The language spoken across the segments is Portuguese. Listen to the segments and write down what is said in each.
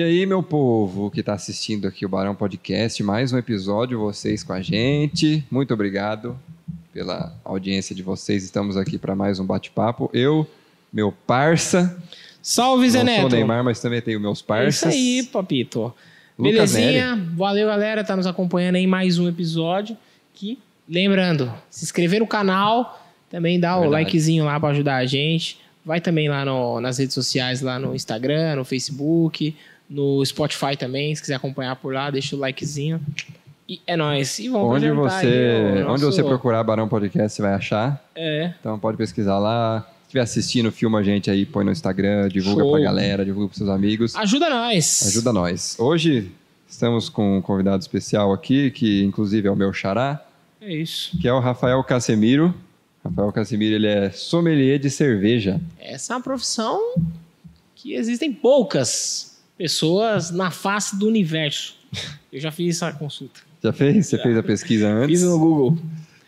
E aí, meu povo que está assistindo aqui o Barão Podcast, mais um episódio, vocês com a gente. Muito obrigado pela audiência de vocês. Estamos aqui para mais um bate-papo. Eu, meu parça. Salve, Zé Não Neto. sou o Neymar, mas também tenho meus É parças. isso aí, papito. Lucas Belezinha? Valeu, galera. Tá nos acompanhando aí em mais um episódio. Que, lembrando, se inscrever no canal, também dá o likezinho lá para ajudar a gente. Vai também lá no- nas redes sociais, lá no Instagram, no Facebook, no Spotify também. Se quiser acompanhar por lá, deixa o likezinho. E é nóis. E vamos Onde você, aí o onde nosso- você procurar Barão Podcast, você vai achar. É. Então pode pesquisar lá. Se estiver assistindo, filma a gente aí, põe no Instagram, divulga Show. pra galera, divulga pros seus amigos. Ajuda nós. Ajuda nós. Hoje estamos com um convidado especial aqui, que inclusive é o meu xará, É isso. que é o Rafael Casemiro. Rafael Casemiro, ele é sommelier de cerveja. Essa é uma profissão que existem poucas pessoas na face do universo. Eu já fiz essa consulta. Já fez? Você fez a pesquisa antes? Fiz no Google.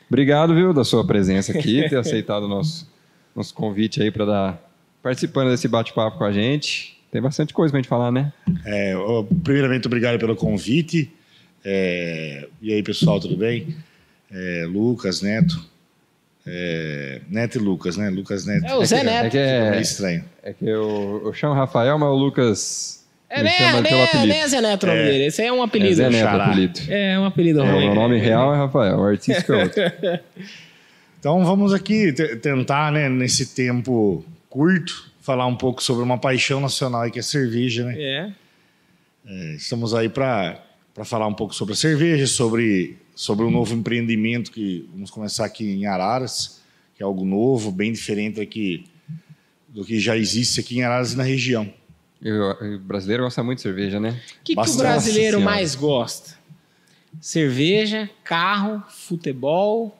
Obrigado, viu, da sua presença aqui, ter aceitado o nosso, nosso convite aí para dar participando desse bate-papo com a gente. Tem bastante coisa pra gente falar, né? É, primeiramente, obrigado pelo convite. É, e aí, pessoal, tudo bem? É, Lucas, Neto. É, Neto e Lucas, né? Lucas Neto. É o Zé que- Neto. É que, É é, estranho. é que eu, eu chamo Rafael, mas o Lucas É, me nem, chama nem, apelido. nem é Zé Neto o nome É. dele. Esse aí é um É apelido. Zé Neto, Xará. apelido. É, um apelido É, o ruim. meu nome real é Rafael, o artístico é outro. Então, vamos aqui te- tentar, né, nesse tempo curto, falar um pouco sobre uma paixão nacional que é a cerveja, né? É. É, Estamos aí para falar um pouco sobre a cerveja, sobre, sobre um novo empreendimento que vamos começar aqui em Araras, que é algo novo, bem diferente aqui do que já existe aqui em Araras e na região. E o, brasileiro gosta muito de cerveja, né? O que, que o brasileiro senhora. mais gosta? Cerveja, carro, futebol,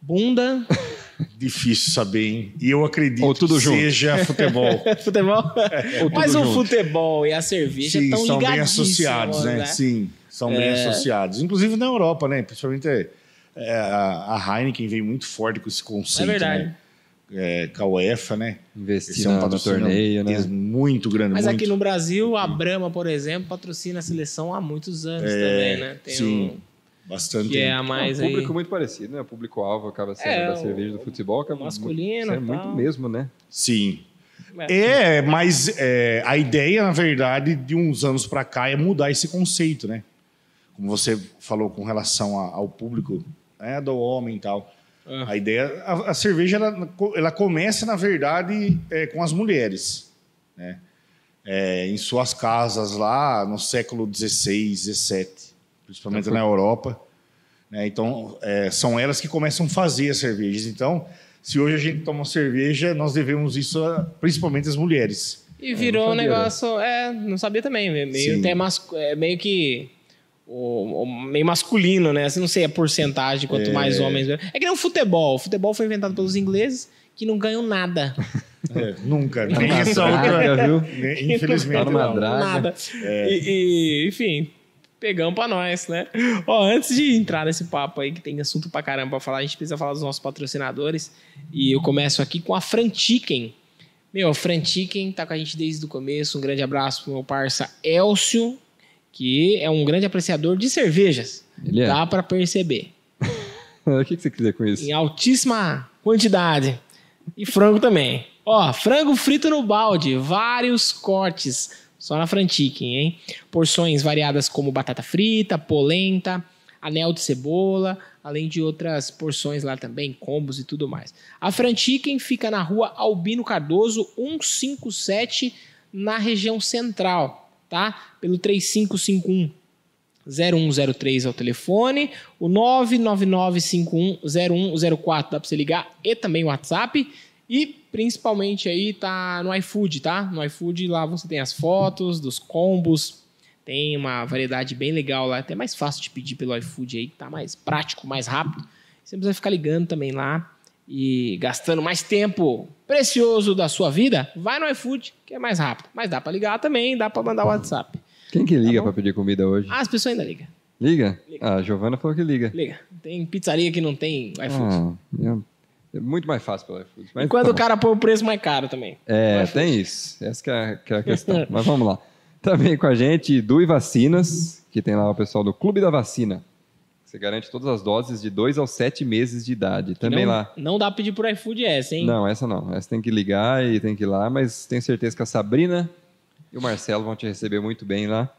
bunda, Difícil saber, hein? E eu acredito Ou tudo que junto. seja futebol. futebol. Ou Mas o junto. futebol e a cerveja Sim, estão são bem associados, né? Sim, são bem É. associados. Inclusive na Europa, né? Principalmente é, é, a, Heineken vem muito forte com esse É conceito, verdade. né? É, com a UEFA, né? Investir Esse é um no patrocínio torneio, né? muito grande. Mas muito. aqui no Brasil, a Brahma, por exemplo, patrocina a seleção há muitos anos É, também, né? Tem sim. um Bastante. que é a É um mais aí. público muito parecido, né? O público-alvo acaba sendo É, da o- cerveja do futebol. Acaba masculino É e muito mesmo, né? Sim. É. É, mas é, a ideia, na verdade, de uns anos para cá é mudar esse conceito, né? Como você falou com relação a- ao público né, do homem e tal. Ah. A ideia, a, a cerveja, ela, ela começa, na verdade, é, com as mulheres, né? É, em suas casas lá no século XVI, XVII, principalmente na Europa. né? Então, é, são elas que começam a fazer as cervejas. Então, se hoje a gente toma cerveja, nós devemos isso a, principalmente às mulheres. E virou um sabia, negócio. É, não sabia também. Meio, até mascu- é, meio que. O, o- meio masculino, né? Assim, não sei a porcentagem, quanto mais homens. É que nem o futebol. O futebol foi inventado pelos ingleses que não ganham nada. É, nunca. Tá Nem essa draga, viu? né, Infelizmente. Tá não. Nada. É. E, e, enfim, pegamos pra nós, né? Ó, antes de entrar nesse papo aí, que tem assunto pra caramba pra falar, a gente precisa falar dos nossos patrocinadores. E eu começo aqui com a Frantiken. Meu, a Frantiken tá com a gente desde o começo. Um grande abraço pro meu parça Elcio, que é um grande apreciador de cervejas. Ele é. Dá pra perceber. O que que você quer dizer com isso? Em altíssima quantidade. E frango também. Ó, frango frito no balde, vários cortes. Só na Frantiquem, hein? Porções variadas como batata frita, polenta, anel de cebola, além de outras porções lá também, combos e tudo mais. A Frantiquem fica na rua Albino Cardoso, 157, na região central, tá? Pelo 3551 0103 é o telefone, o 999510104 dá para você ligar e também o WhatsApp e principalmente aí tá no iFood, tá? No iFood lá você tem as fotos dos combos, tem uma variedade bem legal lá, até mais fácil de pedir pelo iFood aí, tá mais prático, mais rápido. Você precisa ficar ligando também lá e gastando mais tempo precioso da sua vida, vai no iFood que é mais rápido. Mas dá para ligar também, dá para mandar o WhatsApp. Quem que liga Tá pra pedir comida hoje? Ah, as pessoas ainda ligam. Liga? Liga. Ah, a Giovana falou que liga. Liga. Tem pizzaria que não tem iFood. Ah, é, muito mais fácil pelo iFood. Mas e quando tá o cara põe o preço mais caro também. É, tem isso. Essa que é, que é a questão. Mas vamos lá. Também com a gente, Dui Vacinas, que tem lá o pessoal do Clube da Vacina. Você garante todas as doses de 2 aos 7 meses de idade. Também não, lá. Não dá pra pedir por iFood essa, hein? Não, essa não. Essa tem que ligar e tem que ir lá, mas tenho certeza que a Sabrina e o Marcelo vão te receber muito bem lá.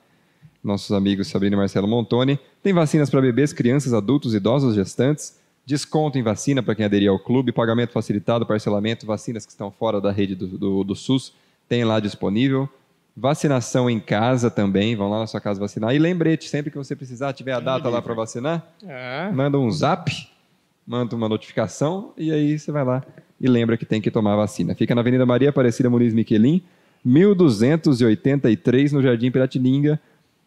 Nossos amigos Sabrina e Marcelo Montoni. Tem vacinas para bebês, crianças, adultos, idosos, gestantes. Desconto em vacina para quem aderir ao clube, pagamento facilitado, parcelamento, vacinas que estão fora da rede do, do, do SUS, tem lá disponível. Vacinação em casa também, vão lá na sua casa vacinar. E lembrete, sempre que você precisar, tiver a data lá para vacinar, Ah, manda um zap, manda uma notificação e aí você vai lá e lembra que tem que tomar a vacina. Fica na Avenida Maria Aparecida Muniz Miquelin, 1283, no Jardim Piratininga.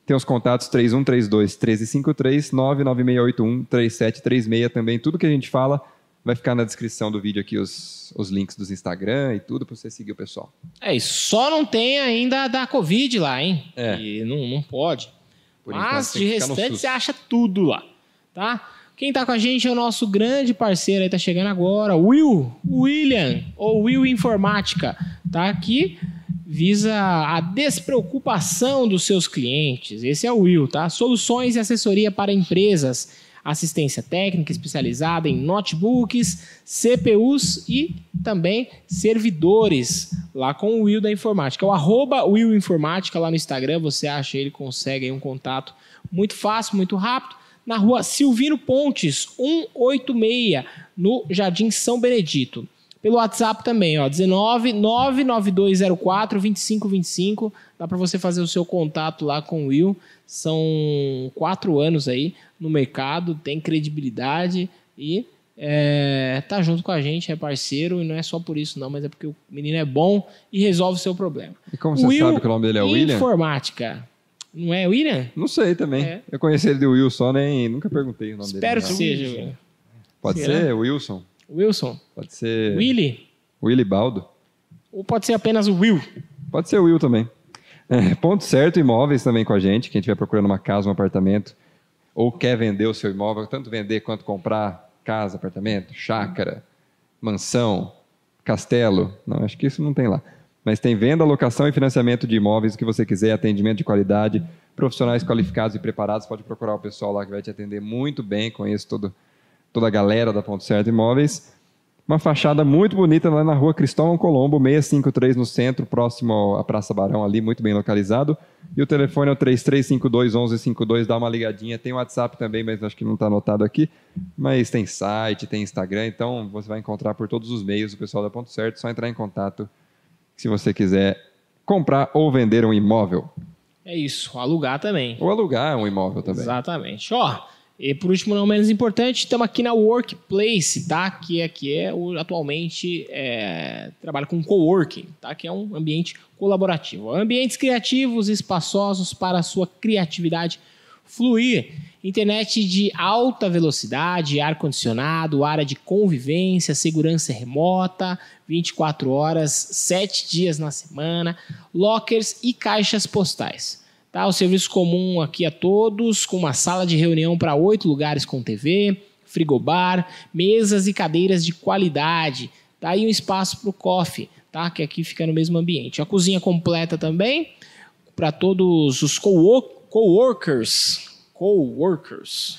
Tem os contatos 3132 1353 99681 3736 também. Tudo que a gente fala vai ficar na descrição do vídeo aqui os, os links dos Instagram e tudo para você seguir o pessoal. É isso. Só não tem ainda da Covid lá, hein? É. E não, não pode. Por Mas de restante você acha tudo lá, tá? Quem tá com a gente é o nosso grande parceiro aí, tá chegando agora, Will, William, ou Will Informática, tá? Aqui visa a despreocupação dos seus clientes. Esse é o Will, tá? Soluções e assessoria para empresas, assistência técnica especializada em notebooks, CPUs e também servidores, lá com o Will da Informática. O arroba Will Informática lá no Instagram, você acha ele, consegue um contato muito fácil, muito rápido. Na rua Silvino Pontes, 186, no Jardim São Benedito. Pelo WhatsApp também, ó, 19 99204 2525. Dá para você fazer o seu contato lá com o Will. São quatro anos aí no mercado, tem credibilidade e é, tá junto com a gente, é parceiro. E não é só por isso, não, mas é porque o menino é bom e resolve o seu problema. E como você Will sabe que o nome dele é William? Informática. Não é William? Não sei também. É. Eu conheci ele de Will só, nem nunca perguntei o nome Espero dele. que não. seja. William. Pode Será? ser Wilson, Wilson. pode ser Willy. Willy Baldo. Ou pode ser apenas o Will. Pode ser o Will também. É, ponto certo, imóveis também com a gente. Quem estiver procurando uma casa, um apartamento, ou quer vender o seu imóvel, tanto vender quanto comprar casa, apartamento, chácara, mansão, castelo. Não, acho que isso não tem lá. Mas tem venda, locação e financiamento de imóveis, o que você quiser, atendimento de qualidade, profissionais qualificados e preparados. Pode procurar o pessoal lá que vai te atender muito bem. Conheço todo, toda a galera da Ponto Certo Imóveis. Uma fachada muito bonita lá na rua Cristóvão Colombo, 653 no centro, próximo à Praça Barão ali, muito bem localizado. E o telefone é o 3352-1152, dá uma ligadinha. Tem o WhatsApp também, mas acho que não está anotado aqui. Mas tem site, tem Instagram, então você vai encontrar por todos os meios o pessoal da Ponto Certo. Só entrar em contato se você quiser comprar ou vender um imóvel. É isso, alugar também. Ou alugar um imóvel também. Exatamente. Ó, e por último, não menos importante, estamos aqui na Workplace, tá? Que aqui é o, atualmente é, trabalha com coworking, tá? Que é um ambiente colaborativo. Ambientes criativos, espaçosos para a sua criatividade fluir. Internet de alta velocidade, ar-condicionado, área de convivência, segurança remota, 24 horas, 7 dias na semana, lockers e caixas postais. Tá? O serviço comum aqui a todos, com uma sala de reunião para oito lugares com TV, frigobar, mesas e cadeiras de qualidade. Tá? E um espaço para o coffee, tá? que aqui fica no mesmo ambiente. A cozinha completa também, para todos os co- coworkers. Coworkers.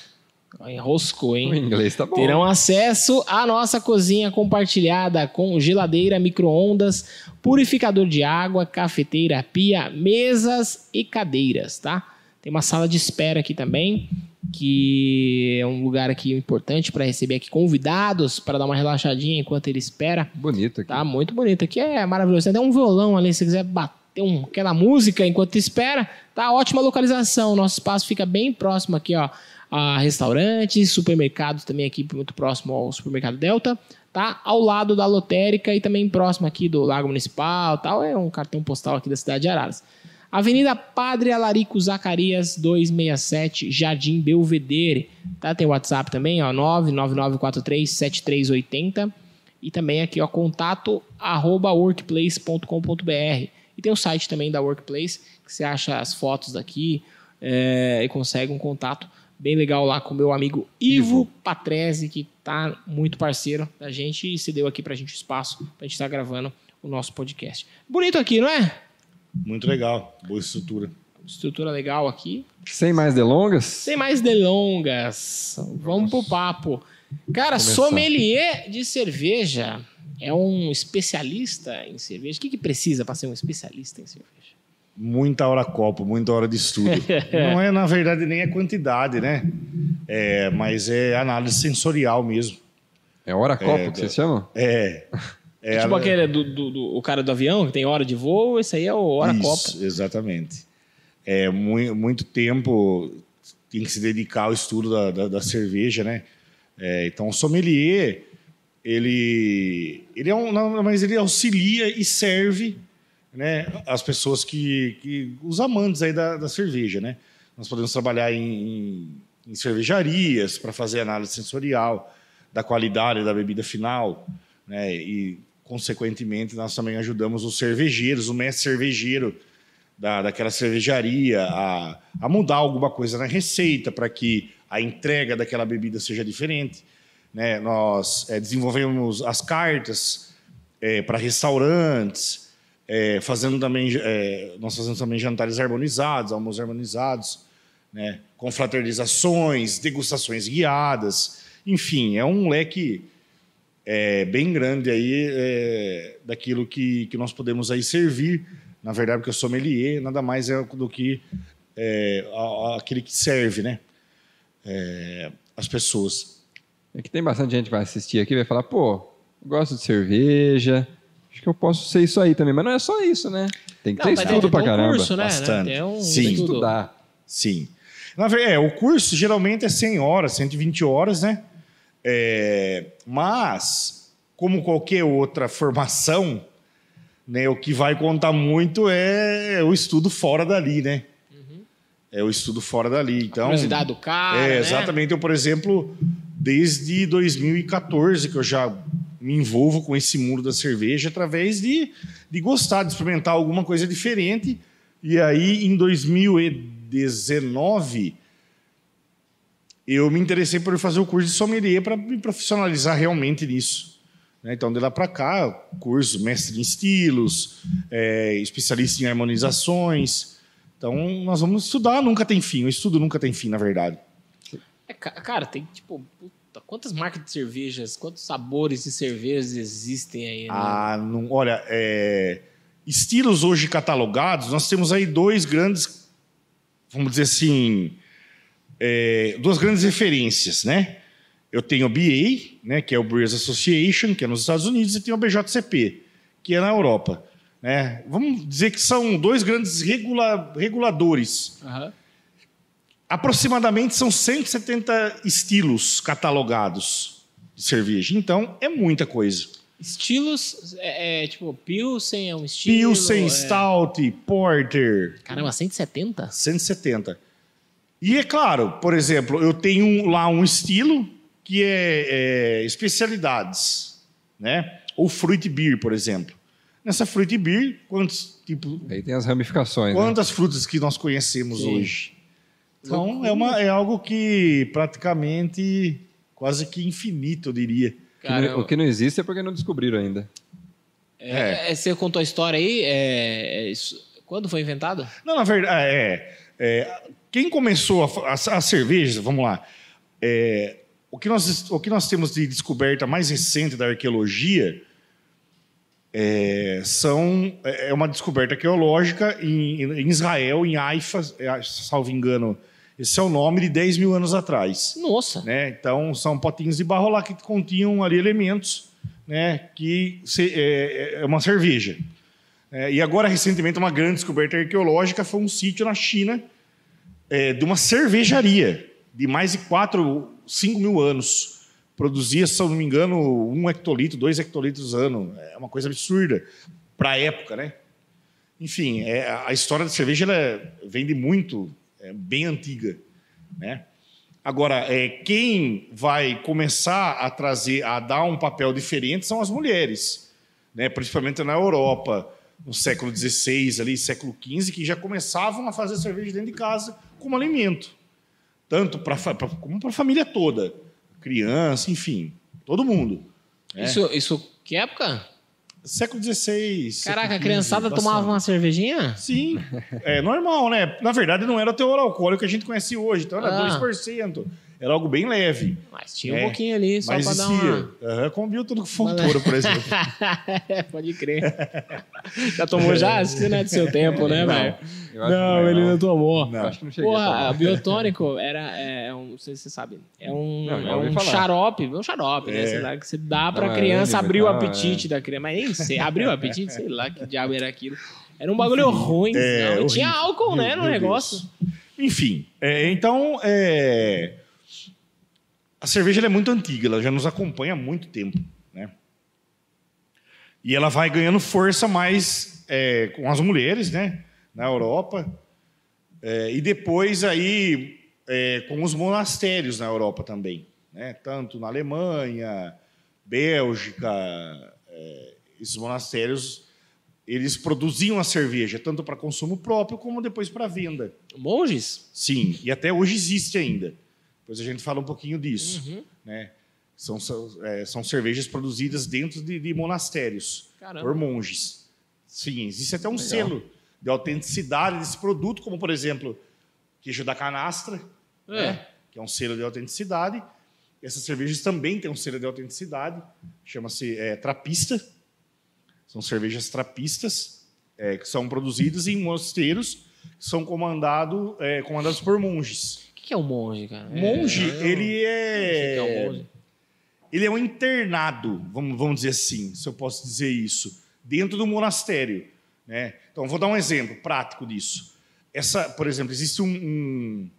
Enroscou, hein? O inglês tá bom. Terão acesso à nossa cozinha compartilhada com geladeira, micro-ondas, purificador de água, cafeteira, pia, mesas e cadeiras, tá? Tem uma sala de espera aqui também, que é um lugar aqui importante para receber aqui convidados para dar uma relaxadinha enquanto ele espera. Bonito aqui. Tá muito bonito. Aqui é maravilhoso. Tem até um violão ali, se você quiser bater um, aquela música enquanto espera. Tá ótima localização. Nosso espaço fica bem próximo aqui, ó. A restaurantes, supermercados também aqui muito próximo ao supermercado Delta. Tá ao lado da lotérica e também próximo aqui do Lago Municipal. Tal. É um cartão postal aqui da cidade de Araras. Avenida Padre Alarico Zacarias 267, Jardim Belvedere. Tá? Tem WhatsApp também, ó, 999437380. E também aqui, ó, contato arroba workplace.com.br. E tem o site também da Workplace, que você acha as fotos daqui é, e consegue um contato bem legal lá com o meu amigo Ivo, Ivo. Patrese, que tá muito parceiro da gente e cedeu aqui pra gente o espaço pra gente estar gravando o nosso podcast. Bonito aqui, não é? Muito legal, boa estrutura. Estrutura legal aqui. Sem mais delongas, Sem mais delongas, vamos pro papo. Cara, Começar. sommelier de cerveja é um especialista em cerveja. O que, que precisa para ser um especialista em cerveja? Muita hora copo, muita hora de estudo. Não é, na verdade, nem a quantidade, né? É, mas é análise sensorial mesmo. é hora copo É, que vocês chamam? É. é tipo a- aquele do, do- do- o cara do avião que tem hora de voo, esse aí é o hora Isso. Exatamente. É muito, muito tempo tem que se dedicar ao estudo da, da, da cerveja, né? É, então, o sommelier, ele, ele é um, não, mas ele auxilia e serve, né, as pessoas que, que os amantes aí da, da cerveja, né? Nós podemos trabalhar em, em, cervejarias para fazer análise sensorial da qualidade da bebida final, né? E consequentemente nós também ajudamos os cervejeiros, o mestre cervejeiro da, daquela cervejaria a, a mudar alguma coisa na receita para que a entrega daquela bebida seja diferente. Né? Nós eh, desenvolvemos as cartas para restaurantes, eh, fazendo também, eh, nós fazemos também jantares harmonizados, almoços harmonizados, né? confraternizações, degustações guiadas, enfim, é um leque é, bem grande aí é, daquilo que, que nós podemos aí servir. Na verdade, porque eu sou sommelier, nada mais é do que é, aquele que serve, né? É, as pessoas. É que tem bastante gente que vai assistir aqui vai falar, pô, gosto de cerveja, que eu posso ser isso aí também. Mas não é só isso, né? Tem que Não, ter ter estudo que pra ter um caramba. curso, né? Bastante. Tem um Sim. estudo. Estudar. Sim. Na verdade, é, o curso geralmente é 100 horas, 120 horas, né? É, mas, como qualquer outra formação, né, o que vai contar muito é o estudo fora dali, né? É o estudo fora dali. Então, Curiosidade do cara. É, né? exatamente. Eu, por exemplo, desde 2014 que eu já me envolvo com esse mundo da cerveja através de, de gostar de experimentar alguma coisa diferente. E aí, em 2019, eu me interessei por fazer o curso de sommelier para me profissionalizar realmente nisso. né? Então, de lá para cá, curso mestre em estilos, é, especialista em harmonizações. Então, nós vamos estudar, nunca tem fim. O estudo nunca tem fim, na verdade. É, ca- cara, tem tipo. Quantas marcas de cervejas, quantos sabores de cervejas existem aí, né? Ah, não, olha, é, estilos hoje catalogados, nós temos aí dois grandes, vamos dizer assim, é, duas grandes referências, né? Eu tenho o BA, né, que é o Brewers Association, que é nos Estados Unidos, e tenho o BJCP, que é na Europa. Né? Vamos dizer que são dois grandes regula- reguladores. Aham. Aproximadamente são 170 estilos catalogados de cerveja. Então, é muita coisa. Estilos, é, é, tipo, Pilsen é um estilo. Pilsen, é... Stout, Porter, Caramba, 170? 170. E é claro, por exemplo, eu tenho lá um estilo que é, é especialidades, né? Ou fruit beer, por exemplo. Nessa fruit beer, quantos tipo, Aí tem as ramificações. né? quantas frutas que nós conhecemos Sim. hoje? Então é, uma, é algo que praticamente quase que infinito, eu diria. Que não- o que não existe é porque não descobriram ainda. É, é, Você contou a história aí? é, é isso- quando foi inventado? Não, na verdade, é, é, quem começou a, a, a cerveja, vamos lá, é, o, que nós, o que nós temos de descoberta mais recente da arqueologia é, são, é uma descoberta arqueológica em, em Israel, em Haifa, é, salvo engano, esse é o nome de 10 mil anos atrás. Nossa. né? Então, são potinhos de barro lá que continham ali elementos né? que se- é, é uma cerveja. É, e agora, recentemente, uma grande descoberta arqueológica foi um sítio na China é, de uma cervejaria de mais de 4, 5 mil anos. Produzia, se eu não me engano, um hectolitro, dois hectolitros ano. É uma coisa absurda para a época, né? Enfim, é, a história da cerveja ela é- vem de muito, é bem antiga, né? Agora, é, quem vai começar a trazer, a dar um papel diferente são as mulheres, né? principalmente na Europa, no século XVI, ali, século XV, que já começavam a fazer cerveja dentro de casa como alimento, tanto para como para a família toda, criança, enfim, todo mundo. né? Isso, isso que época? Século XVI. Caraca, a criançada tomava uma cervejinha? Sim, é normal, né? Na verdade, não era o teor alcoólico que a gente conhece hoje, então era Ah. 2%. Era algo bem leve. Mas tinha um É, pouquinho ali, só Mas pra dar uma... Aham, com Milton com Fontoura, por exemplo. Pode crer. Já tomou já? Acho que não é do seu tempo, né, Não. velho? Não, é, ele não tomou. Não. Acho que não cheguei Porra, a biotônico era, é, é um, não sei se você sabe, é um, Não, é um xarope, é um xarope, né? É. Sei lá, que você dá pra Não, é criança abrir o apetite da criança, mas nem sei, abriu o apetite, sei lá que diabo era aquilo. Era um bagulho ruim, é, não, tinha álcool, né, Meu- no meu negócio. Deus. Enfim, é, então, é, a cerveja é muito antiga, ela já nos acompanha há muito tempo, né? E ela vai ganhando força mais é, com as mulheres, né? Na Europa. É, e depois aí é, com os monastérios na Europa também, né? Tanto na Alemanha, Bélgica, é, esses monastérios eles produziam a cerveja tanto para consumo próprio como depois para venda. Monges? Sim, e até hoje existe ainda. Depois a gente fala um pouquinho disso. Uhum. Né? São, são, é, são cervejas produzidas dentro de, de monastérios Caramba. por monges. Sim, existe até um Legal. selo de autenticidade desse produto, como por exemplo, queijo da canastra, É. né? que é um selo de autenticidade. Essas cervejas também têm um selo de autenticidade, chama-se é, trapista. São cervejas trapistas, é, que são produzidas em mosteiros, que são comandado, é, comandados por monges. O que é um monge, cara? Monge, É, ele O que é um é, monge? ele é um internado, vamos, vamos dizer assim, se eu posso dizer isso, dentro do monastério. Né? Então, vou dar um exemplo prático disso. Essa, por exemplo, existe um, um,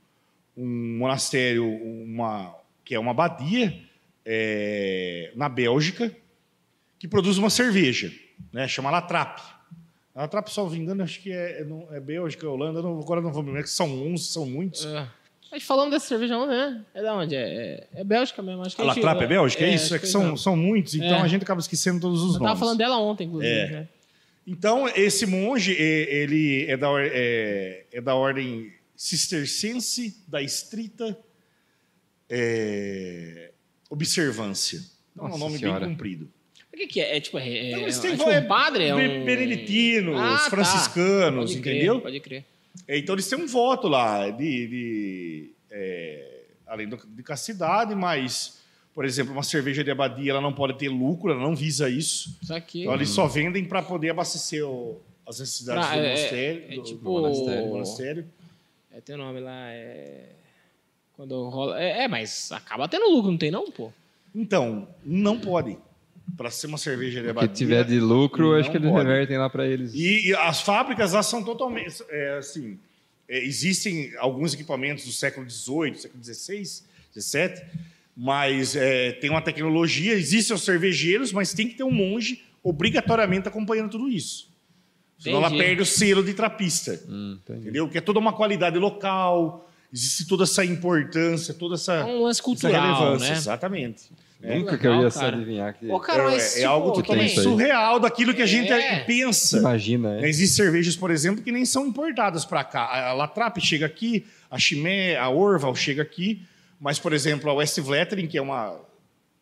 um monastério, uma, que é uma abadia é, na Bélgica, que produz uma cerveja, né? chama Latrap. A Latrap, só me engano, acho que é, é, é Bélgica, Holanda, não- agora não vou me lembrar, que são 11, são muitos. É. A gente falando dessa cerveja onde, né? É da onde? É, é, é Bélgica mesmo, acho que A a Latrap é Bélgica? É, isso? acho É que que são, não. são muitos, então É. a gente acaba esquecendo todos os Eu nomes. tava falando dela ontem, inclusive. É. né? Então, esse monge, ele é da, é, é da ordem cistercense da estrita é, observância. Então, é um Nossa nome Senhora. bem comprido. O que, que é? É tipo, é, é, Então, é, têm tipo um padre? É um... beneditinos, Ah, tá. franciscanos, Pode crer, entendeu? Pode crer. É, Então, eles têm um voto lá de, de, é, além de castidade, mas, por exemplo, uma cerveja de abadia ela não pode ter lucro, ela não visa isso. Isso aqui. Então, eles só vendem para poder abastecer o- as necessidades Pra- do é- monastério. é do- tipo- do monastério, do monastério. É, tem o nome lá, é... Quando rola... É, é, mas acaba tendo lucro, não tem não, pô? Então, não pode. Para ser uma cerveja de O abadia. que tiver de lucro, acho que eles pode. revertem lá pra eles. E, e as fábricas lá são totalmente. é, assim, é, existem alguns equipamentos do século XVIII, século XVI, XVII, mas é, tem uma tecnologia. Existem os cervejeiros, mas tem que ter um monge obrigatoriamente acompanhando tudo isso. Senão ela Entendi. perde o selo de trapista. Hum. Entendeu? Que é toda uma qualidade local, existe toda essa importância, toda É essa, um lance essa cultural, relevância. né? Exatamente. Nunca que eu Legal, ia cara. adivinhar que. Pô, cara, é, mas, é tipo, algo totalmente surreal daquilo que a gente É. pensa. Imagina, né? Existem cervejas, por exemplo, que nem são importadas para cá. A Latrap chega aqui, a Chimé, a Orval chega aqui, mas, por exemplo, a West Vletering, que é uma,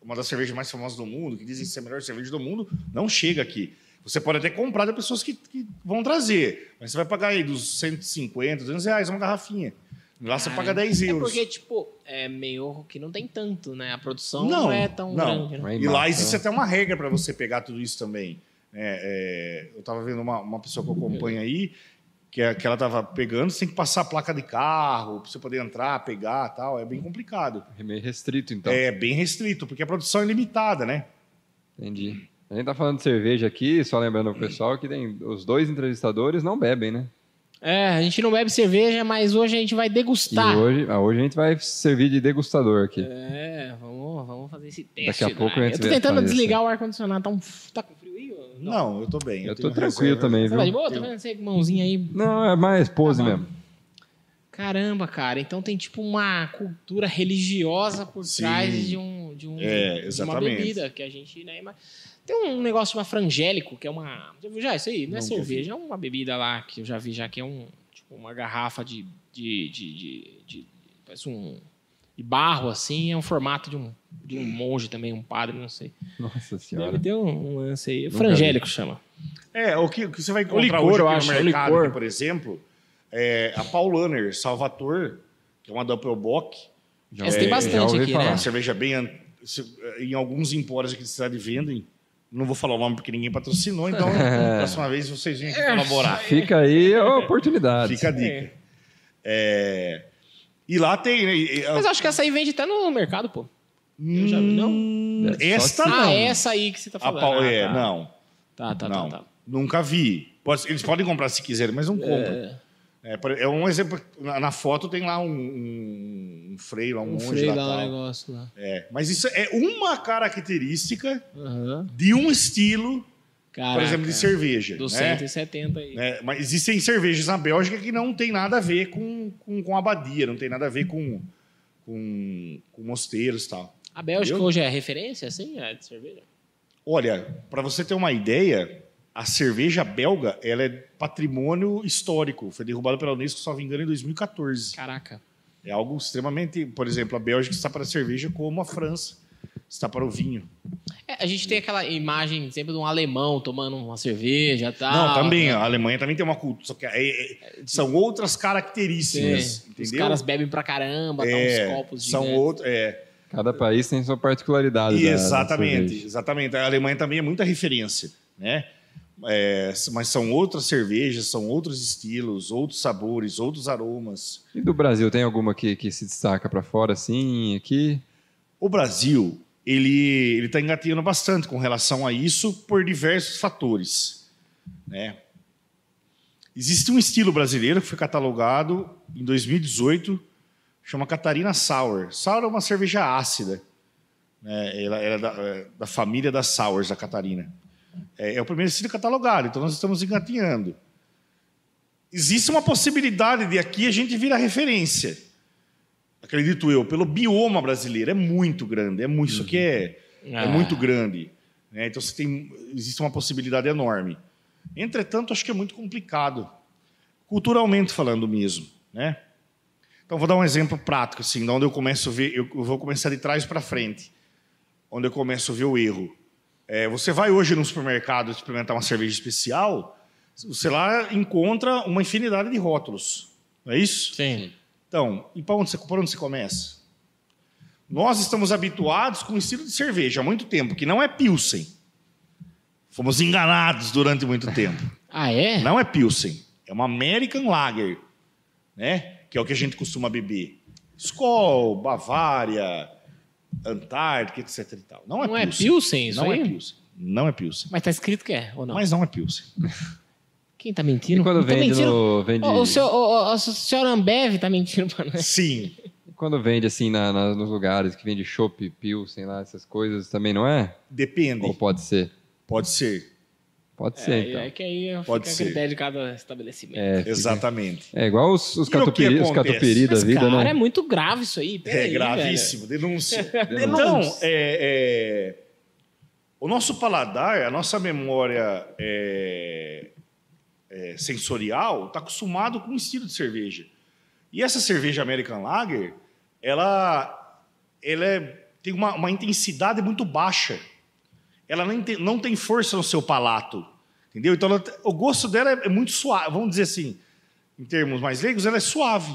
uma das cervejas mais famosas do mundo, que dizem ser a melhor cerveja do mundo, não chega aqui. Você pode até comprar de pessoas que, que vão trazer, mas você vai pagar aí dos 150, 200 reais uma garrafinha. Lá você Ah, paga 10 É euros. porque, tipo, é meio que não tem tanto, né? A produção Não, não, é tão não. grande, né? E lá existe até uma regra para você pegar tudo isso também. É, é, eu estava vendo uma, uma pessoa que eu acompanho aí, que, é, que ela estava pegando, você tem que passar a placa de carro para você poder entrar, pegar tal. É bem complicado. É meio restrito, então. É bem restrito, porque a produção é limitada, né? Entendi. A gente tá falando de cerveja aqui, só lembrando o pessoal que tem os dois entrevistadores não bebem, né? É, a gente não bebe cerveja, mas hoje a gente vai degustar. E hoje, ah, hoje a gente vai servir de degustador aqui. É, vamos, vamos fazer esse teste. Daqui a né? pouco a gente Eu tô tentando desligar o ar-condicionado. Tá, um... tá com frio aí? ou Não, eu tô bem. Eu tenho tô tranquilo reserva. também, Você tá de viu? boa? Tô vendo você com mãozinha aí. Não, é mais pose Tá mesmo. Caramba, cara. Então tem tipo uma cultura religiosa por Sim. trás de um, de, um, É, de uma bebida que a gente, né? mas- Tem um negócio chamado frangélico, que é uma. Já viu já isso aí? Não é Nunca cerveja, é uma bebida lá que eu já vi já que é um tipo uma garrafa de de, de, de, de- parece um de barro, assim, é um formato de um, de um monge também, um padre, não sei. Nossa Deve senhora. ter um, um lance aí. Frangélico chama. É, o que, o que você vai encontrar licor, hoje eu aqui acho, no o mercado, licor. aqui, por exemplo, é a Paulaner Salvatore, que é uma Doppelbock. Já Essa ouvi- tem bastante aqui, falar. né? Uma cerveja bem... se- Em alguns empórios aqui da cidade vendem. Não vou falar o nome porque ninguém patrocinou, então É. próxima vez vocês vêm aqui colaborar. Fica aí a oportunidade. Fica a dica. É, E lá tem... né, Mas acho que essa aí vende até no mercado, pô. Eu já vi, não? Hum, É, Esta não. Ah, essa aí que você tá A falando. Paul- Ah, é, tá. não. Tá, tá, não. tá, tá. Nunca vi. Eles podem comprar se quiserem, mas não compram. É, é um exemplo. Na, na foto tem lá um, um, um freio, lá, um, Um monge freio lá. lá, um negócio lá. É, mas isso é uma característica Aham. de um estilo, Caraca. por exemplo, de cerveja. Do né? 170 aí. É, mas existem cervejas na Bélgica que não tem nada a ver com, com, com abadia, não tem nada a ver com, com, com mosteiros e tal. A Bélgica Eu- hoje é referência, assim, é de cerveja? Olha, para você ter uma ideia, a cerveja belga ela é patrimônio histórico. Foi derrubada pela Unesco, não me engano, em 2014. Caraca. É algo extremamente. Por exemplo, a Bélgica está para a cerveja como a França está para o vinho. É, a gente tem aquela imagem sempre de um alemão tomando uma cerveja e tal. Não, também. né? A Alemanha também tem uma cultura. Só que é- é- são outras características. Entendeu? Os caras bebem pra caramba, é, tá uns copos são gigantes. outros. É, Cada país tem sua particularidade. da- da exatamente, cerveja. exatamente. A Alemanha também é muita referência, né? É, mas são outras cervejas, são outros estilos, outros sabores, outros aromas. E do Brasil, tem alguma que, que se destaca pra fora, assim, aqui? O Brasil, ele está engatinhando bastante com relação a isso por diversos fatores, né? Existe um estilo brasileiro que foi catalogado em 2018, chama Catarina Sour. Sour é uma cerveja ácida, né? Ela era da, é, da família das sours da Catarina. É, é o primeiro estilo catalogado, então nós estamos engatinhando. Existe uma possibilidade de aqui a gente vir a referência acredito eu, pelo bioma brasileiro. É muito grande. É muito, Isso aqui é, é Ah. muito grande. né? Então você tem, existe uma possibilidade enorme. Entretanto, acho que é muito complicado, culturalmente falando mesmo. Né? Então, vou dar um exemplo prático, assim, de onde eu começo a ver, eu vou começar de trás para frente, onde eu começo a ver o erro. É, você vai hoje no supermercado experimentar uma cerveja especial, você lá encontra uma infinidade de rótulos. Não é isso? Sim. Então, e para onde, você- por onde você começa? Nós estamos habituados com um estilo de cerveja há muito tempo, que não é Pilsen. Fomos enganados durante muito tempo. Ah, é? Não é Pilsen, é uma American Lager, né? que é o que a gente costuma beber. Skol, Bavária, Antártica, etc. E tal. Não é Não é Pilsen. Pilsen isso Não aí? é Pilsen. Não é Pilsen. Mas tá escrito que é, ou não? Mas não é Pilsen. Quem tá mentindo? E quando Não tô vende mentindo. no- vende- Ô, O, seu, o, o, o senhor Ambev tá mentindo pra nós. Sim. Quando vende, assim, na- na- nos lugares que vende chopp, pilsen lá, essas coisas, também não é? Depende. Ou pode ser? Pode ser. Pode ser, É, então. é que aí Pode fica a ser. critério de cada estabelecimento. É, fica- Exatamente. é igual os, os o que catupiry, os catupiry da Mas, vida, cara, né? é muito grave isso aí. É peraí, gravíssimo, denúncia. Denúncia. então, é, é, o nosso paladar, a nossa memória é, é, sensorial está acostumado com um estilo de cerveja. E essa cerveja American Lager, ela, ela é- tem uma, uma intensidade muito baixa. Ela nem tem, não tem força no seu palato. Entendeu? Então, ela- o gosto dela é, é muito suave. Vamos dizer assim, em termos mais leigos, ela é suave.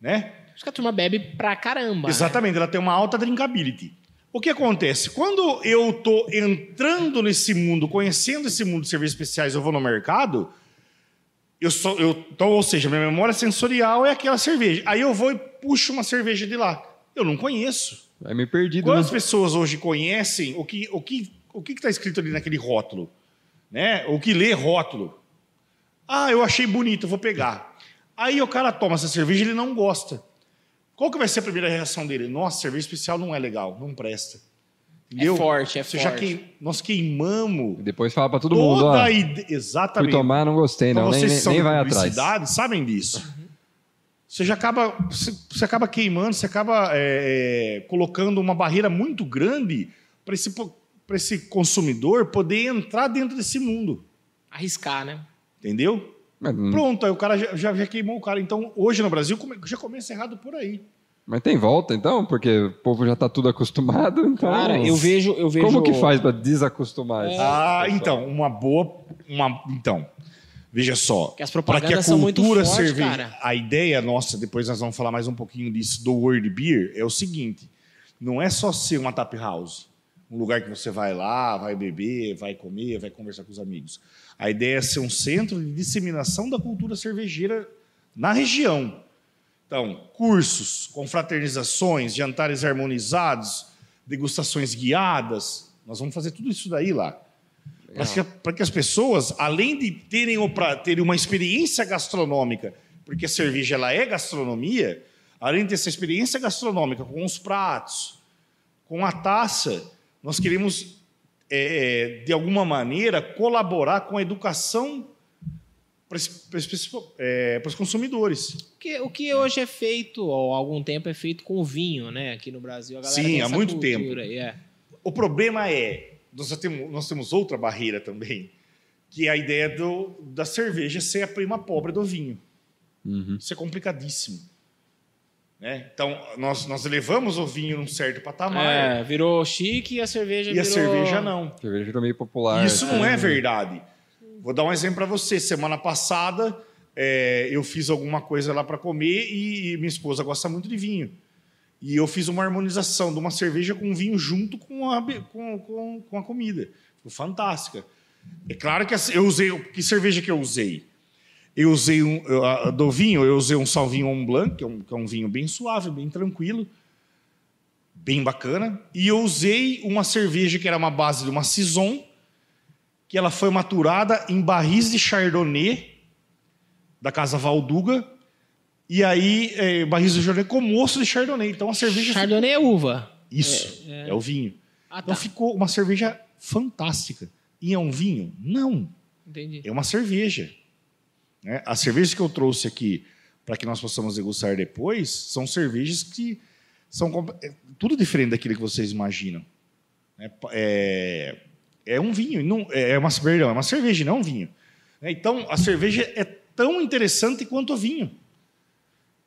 Né? Acho que a turma bebe pra caramba. né? Exatamente, ela tem uma alta drinkability. O que acontece? Quando eu estou entrando nesse mundo, conhecendo esse mundo de cervejas especiais, eu vou no mercado, eu só, eu, então, ou seja, minha memória sensorial é aquela cerveja. Aí eu vou e puxo uma cerveja de lá. Eu não conheço. É meio perdido, Quantas né? pessoas hoje conhecem o que o que o que está escrito ali naquele rótulo, né? O que lê rótulo? Ah, eu achei bonito, vou pegar. Aí o cara toma essa cerveja e ele não gosta. Qual que vai ser a primeira reação dele? Nossa, cerveja especial não é legal, não presta. Entendeu? forte, é Você já forte. queim- nós queimamos E depois fala pra todo mundo, toda ó, ide- fui exatamente. tomar, não gostei, Então não, nem, vocês nem, são nem vai atrás. sabem disso. Você já acaba, você, você acaba queimando, você acaba é, é, colocando uma barreira muito grande para esse, pra esse consumidor poder entrar dentro desse mundo. Arriscar, né? Entendeu? Mas, Pronto, aí o cara já, já, já queimou o cara. Então, hoje no Brasil, come- já começa errado por aí. Mas tem volta, então? Porque o povo já tá tudo acostumado, então... Cara, eu vejo, eu vejo. Como que faz para desacostumar isso? Ah, então, uma boa. Uma, então, veja só. Que as Para propagandas que a são muito cultura fortes, cerveja. cara. A ideia nossa, depois nós vamos falar mais um pouquinho disso, do World Beer, é o seguinte: não é só ser uma tap house, um lugar que você vai lá, vai beber, vai comer, vai conversar com os amigos. A ideia é ser um centro de disseminação da cultura cervejeira na região. Então, cursos, confraternizações, jantares harmonizados, degustações guiadas. Nós vamos fazer tudo isso daí lá. Para que, que as pessoas, além de terem, terem uma experiência gastronômica, porque a cerveja ela é gastronomia, além de ter essa experiência gastronômica com os pratos, com a taça, nós queremos, é, é, de alguma maneira, colaborar com a educação para é, para os consumidores. O que, o que hoje é feito, ou há algum tempo é feito com o vinho, né? Aqui no Brasil. A galera Sim, tem há muito cultura, é. O problema é, nós já temos, nós temos outra barreira também, que é a ideia do, da cerveja ser a prima pobre do vinho. Uhum. Isso é complicadíssimo. Né? Então, nós, nós elevamos o vinho num certo patamar É, virou chique e a cerveja e a virou... cerveja não. Cerveja virou meio popular. Isso não assim. é verdade. Vou dar um exemplo para você. Semana passada, é, eu fiz alguma coisa lá para comer e, e minha esposa gosta muito de vinho. E eu fiz uma harmonização de uma cerveja com vinho junto com a, com, com, com a comida. Ficou fantástica. É claro que eu usei. Que cerveja que eu usei? Eu usei um. eu, Do vinho, eu usei um Salvinho Blanc, que é um, que é um vinho bem suave, bem tranquilo, bem bacana. E eu usei uma cerveja que era uma base de uma Saison, que ela foi maturada em barris de Chardonnay da casa Valduga. E aí, é, barris de Chardonnay com moço de Chardonnay. Então a cerveja. Chardonnay é uva. Isso, é, o vinho. Ah, Então tá. ficou uma cerveja fantástica. E é um vinho? Não. Entendi. É uma cerveja. Né? As cervejas que eu trouxe aqui para que nós possamos degustar depois são cervejas que são é tudo diferente daquilo que vocês imaginam. É, É, é um vinho, não, é uma, perdão, é uma cerveja, não um vinho. Né? Então, a cerveja é tão interessante quanto o vinho.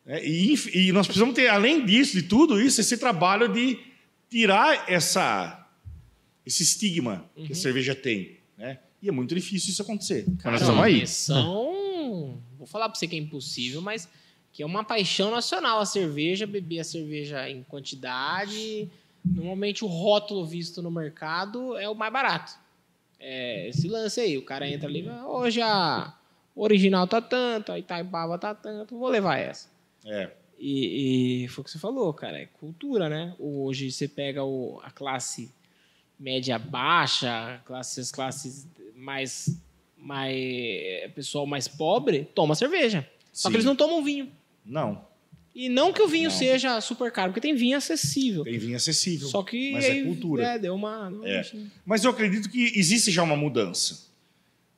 É, E, e nós precisamos ter, além disso, de tudo isso, esse trabalho de tirar essa, esse estigma que a cerveja tem. Né? E é muito difícil isso acontecer. Mas nós estamos aí. São... Vou falar pra você que é impossível, mas que é uma paixão nacional a cerveja, beber a cerveja em quantidade. Normalmente o rótulo visto no mercado é o mais barato. É esse lance aí, o cara entra ali, hoje a original tá tanto, a Itaipava tá tanto, vou levar essa. É. E, e foi o que você falou, cara, é cultura, né? Hoje você pega o- a classe média baixa, classe, as classes mais, mais pessoal mais pobre, toma cerveja. Só Sim. que eles não tomam vinho. Não, E não que o vinho Não. seja super caro, porque tem vinho acessível. tem vinho acessível. Só que mas aí, é cultura. É, deu uma. deu uma É. Mas eu acredito que existe já uma mudança.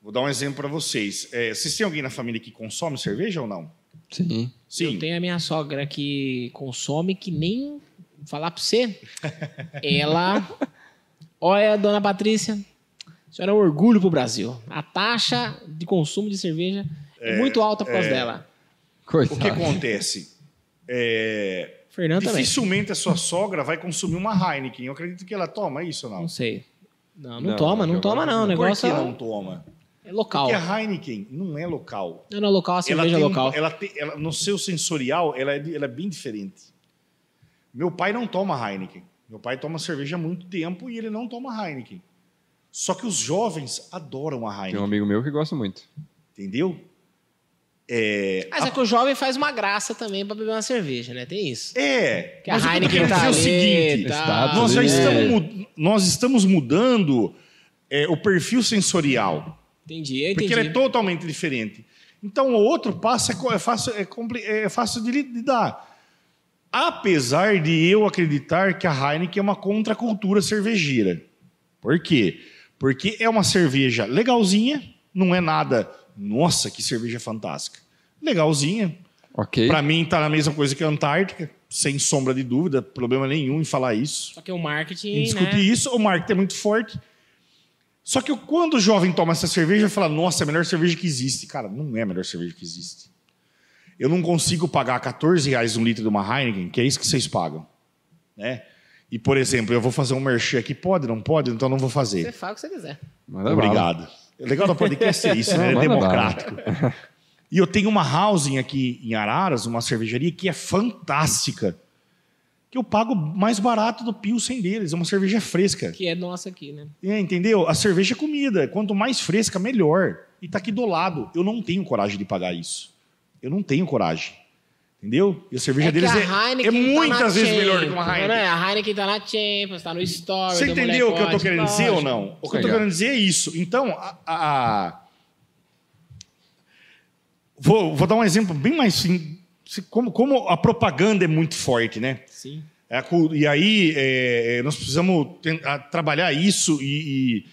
Vou dar um exemplo para vocês. É, vocês têm alguém na família que consome cerveja ou não? Sim. Eu tenho a minha sogra que consome que nem falar pra você. Ela. Olha, dona Patrícia, a senhora é um orgulho pro Brasil. A taxa de consumo de cerveja é, muito alta por causa dela. O Coitado. que acontece? É, Fernando também. dificilmente a sua sogra vai consumir uma Heineken. Eu acredito que ela toma isso ou não? Não sei. Não, não, Não, toma, não toma, gosto não. O de- Por negócio que é- não toma? é local. Porque a Heineken não é local. Não, não, local, a cerveja é tem um- local. ela tem, ela- no seu sensorial, ela é, ela é bem diferente. Meu pai não toma Heineken. Meu pai toma cerveja há muito tempo e ele não toma Heineken. Só que os jovens adoram a Tem um Heineken, amigo meu que gosta muito. entendeu? É, Mas é que o jovem faz uma graça também pra beber uma cerveja, né? Tem isso. é Que a Heineken tá ali, o seguinte, tá. Nós já É. estamos, nós estamos mudando é, o perfil sensorial. Entendi, eu Porque entendi. ele é totalmente diferente. Então, o outro passo é, é fácil, é, é fácil de lidar. Apesar de eu acreditar que a Heineken é uma contracultura cervejeira. Por quê? Porque é uma cerveja legalzinha, não é nada, nossa, que cerveja fantástica. Legalzinha. Ok. Para mim, tá na mesma coisa que a Antártica, sem sombra de dúvida, problema nenhum em falar isso Só que o marketing, em discutir né? isso, o marketing é muito forte. Só que quando o jovem toma essa cerveja, ele fala: Nossa, é a melhor cerveja que existe. Cara, não é a melhor cerveja que existe. Eu não consigo pagar 14 reais um litro de uma Heineken, que é isso que vocês pagam. Né? E, por exemplo, eu vou fazer um merchan aqui, pode, não pode? Então não vou Você fazer. fala o que você quiser. Manda bala. Obrigado. O legal do podcast é isso, né? É democrático. E eu tenho uma housing aqui em Araras, uma cervejaria que é fantástica. Que eu pago mais barato do Pilsen deles. É uma cerveja fresca. Que é nossa aqui, né? É, entendeu? A cerveja é comida. Quanto mais fresca, melhor. E tá aqui do lado. Eu não tenho coragem de pagar isso. Eu não tenho coragem. Entendeu? E a cerveja é deles a é, é tá muitas vezes melhor do que uma Heineken. né? A Heineken tá na Champions, tá no Story. Você entendeu o que eu tô querendo dizer ou não? O que eu tô querendo dizer é isso. Então, a. a- Vou, vou dar um exemplo bem mais Como, como a propaganda é muito forte, né? Sim. É e aí é, é, nós precisamos ten- a- trabalhar isso e, e-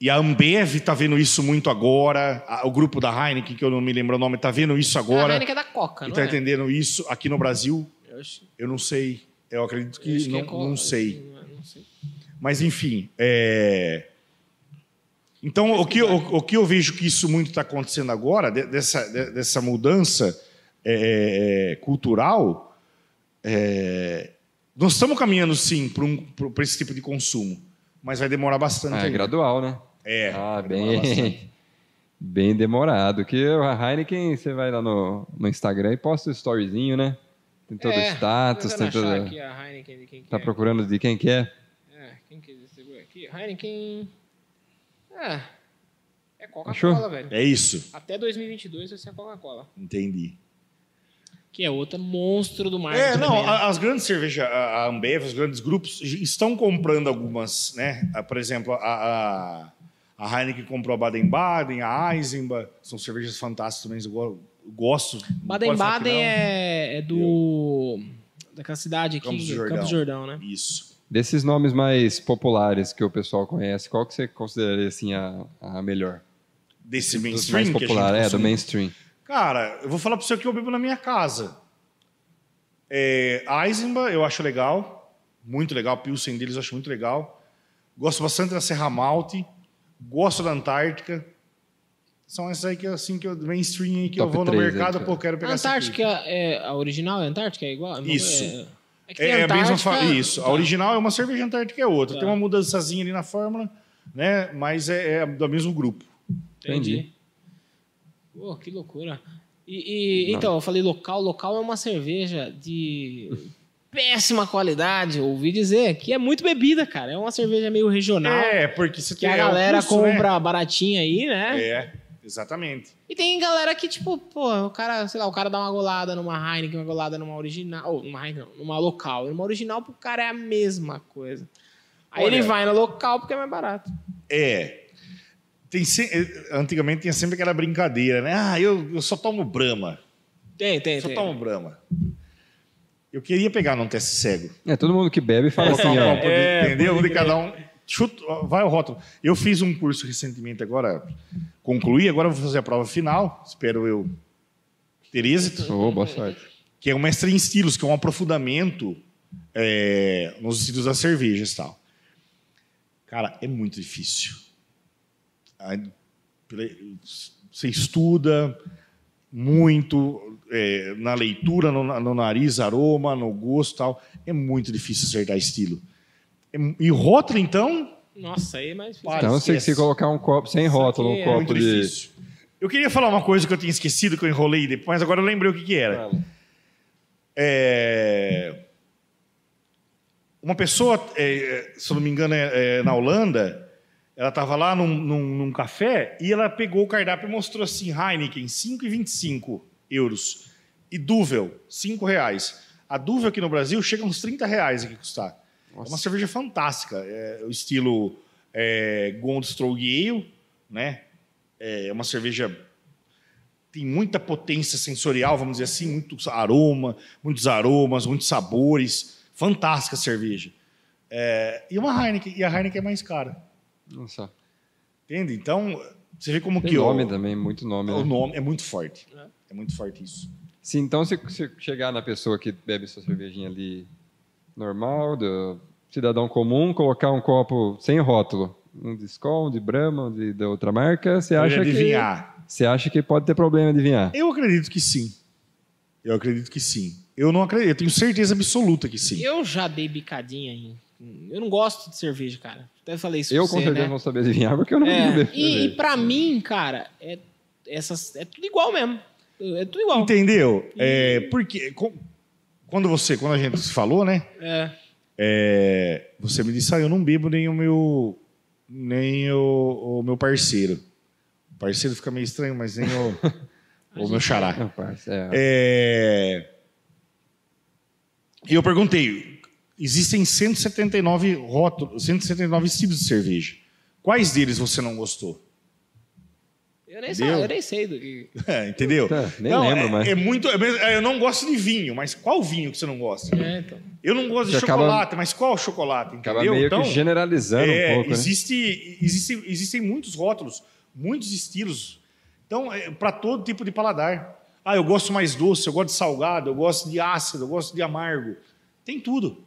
e a Ambev está vendo isso muito agora. a- o grupo da Heineken, que eu não me lembro o nome, está vendo isso A agora. Heineken é da Coca, E não está é? entendendo isso aqui no Brasil. Eu acho, Eu não sei. Eu acredito eu que, não, é Coca, não sei. Não sei. Mas, enfim. é, Então, o que, o, o que eu vejo que isso muito está acontecendo agora, de- dessa, de- dessa mudança é, cultural, é, nós estamos caminhando, sim, para um, esse tipo de consumo. Mas vai demorar bastante. Ah, é gradual, né? É, Ah, bem, bem demorado. Que a Heineken, você vai lá no, no Instagram e posta o storyzinho, né? Tem todo o É, status, tem todo... aqui a Heineken de quem que Tá é. procurando de quem que é? É, quem que distribui aqui? Heineken... É, é Coca-Cola, velho. É isso. Até 2022 vai ser a Coca-Cola. Entendi. Que é outra monstro do marketing. É, não, também, né? a- as grandes cervejas, a a Ambev, os grandes grupos, estão comprando algumas, né? Ah, Por exemplo, a, a, a Heineken comprou a Baden-Baden, a Eisenbach, são cervejas fantásticas também, eu go- eu gosto. Baden-Baden é, é do... Daquela cidade aqui, Campos do Jordão. Campos do Jordão, né? Isso. Desses nomes mais populares que o pessoal conhece, qual que você consideraria assim a, a melhor? Desse Dos mainstream mais que a gente popular, é, do mainstream. Cara, eu vou falar para você o que eu bebo na minha casa. É, Eisenbach eu acho legal, muito legal. Pilsen deles eu acho muito legal. Gosto bastante da Serra Malte. Gosto da Antártica. São essas aí que, assim, que eu, mainstream aí que eu Top vou no mercado, cara. pô, quero pegar A essa aqui. Antártica é a original? É a Antártica? É igual? Isso. É, é que É, tem é a mesma Antártica- fa- Isso. A Tá. original é uma cerveja Antártica é outra. Tá. Tem uma mudançazinha ali na fórmula, né? Mas é, é do mesmo grupo. Entendi. Pô, que loucura. E, e- então, eu falei local. Local é uma cerveja de péssima qualidade, ouvi dizer, que é muito bebida, cara. É uma cerveja meio regional. É, porque você Que a é galera custo, né? compra baratinha aí, né? É, exatamente. E tem galera que, tipo, pô, o cara, sei lá, o cara dá uma golada numa Heineken, uma golada numa original. Ou numa Heineken, não, numa local. E numa original, pro cara é a mesma coisa. Aí Olha- ele vai no local porque é mais barato. É. Tem se- Antigamente tinha sempre aquela brincadeira, né? Ah, eu, eu só tomo Brahma. Tem, tem, Só tem. tomo Brahma. Eu queria pegar num teste cego. É, todo mundo que bebe fala Colocar assim, um ó. É, entendeu? pode De cada um. Chuta, vai o rótulo. Eu fiz um curso recentemente agora, concluí, agora eu vou fazer a prova final. Espero eu ter êxito. Ô, boa sorte. Que é o mestre em estilos, que é um aprofundamento é, nos estilos das cervejas e tal. Cara, é muito difícil. Você estuda muito é, na leitura, no, no nariz, aroma, no gosto e tal. É muito difícil acertar estilo. É e rótulo, então, Nossa, aí é mais difícil. Então, se você colocar um copo sem rótulo, um é copo muito de. difícil. Eu queria falar uma coisa que eu tinha esquecido, que eu enrolei depois, mas agora eu lembrei o que, que era. É, Uma pessoa, é, se eu não me engano, é, é, na Holanda, ela estava lá num, num- num café e ela pegou o cardápio e mostrou assim: Heineken, 5,25 euros. E Duvel, 5 reais. A Duvel aqui no Brasil chega a uns 30 reais aqui custar. É uma cerveja fantástica. É o estilo é, Gondstroll Ale, né? É uma cerveja tem muita potência sensorial, vamos dizer assim, muito aroma, muitos aromas, muitos sabores. Fantástica a cerveja. É, e uma Heineken, e a Heineken é mais cara. Nossa. Entende? Então, você vê como Tem que nome o, também, muito nome. o Né? nome é muito forte. É muito forte isso. Sim, então se você chegar na pessoa que bebe sua cervejinha ali normal, do cidadão comum, colocar um copo sem rótulo, um de Skol, um de Brahma, um de, da outra marca, você acha que adivinhar. você acha que pode ter problema de adivinhar? Eu acredito que sim. Eu acredito que sim. Eu não acredito, eu tenho certeza absoluta que sim. Eu já dei bicadinha em. Eu não gosto de cerveja, cara. Até falei isso Eu pra com você, certeza né? não sabia adivinhar, porque eu não É, bebo e, e pra mim, cara, é, essas, é tudo igual mesmo. É tudo igual. Entendeu? É, porque com- quando você, quando a gente se falou, né? É. é, você me disse, ah, eu não bebo nem o meu, nem o, o meu parceiro. O parceiro fica meio estranho, mas nem o, o meu xará. Não, é. É, E eu perguntei, existem 179 rótulos, 179 estilos de cerveja. Quais deles você não gostou? Eu nem, sei, eu nem sei do que. É, entendeu? Tá, nem Não, lembro é, mais. é muito. é é, eu não gosto de vinho, mas qual vinho que você não gosta? É, então. Eu não gosto de Você acaba- chocolate, mas qual chocolate? Acaba Entendeu? meio então, que generalizando é, um pouco, né? existe, existe, existem muitos rótulos, muitos estilos. Então, para todo tipo de paladar. Ah, eu gosto mais doce, eu gosto de salgado, eu gosto de ácido, eu gosto de amargo. Tem tudo.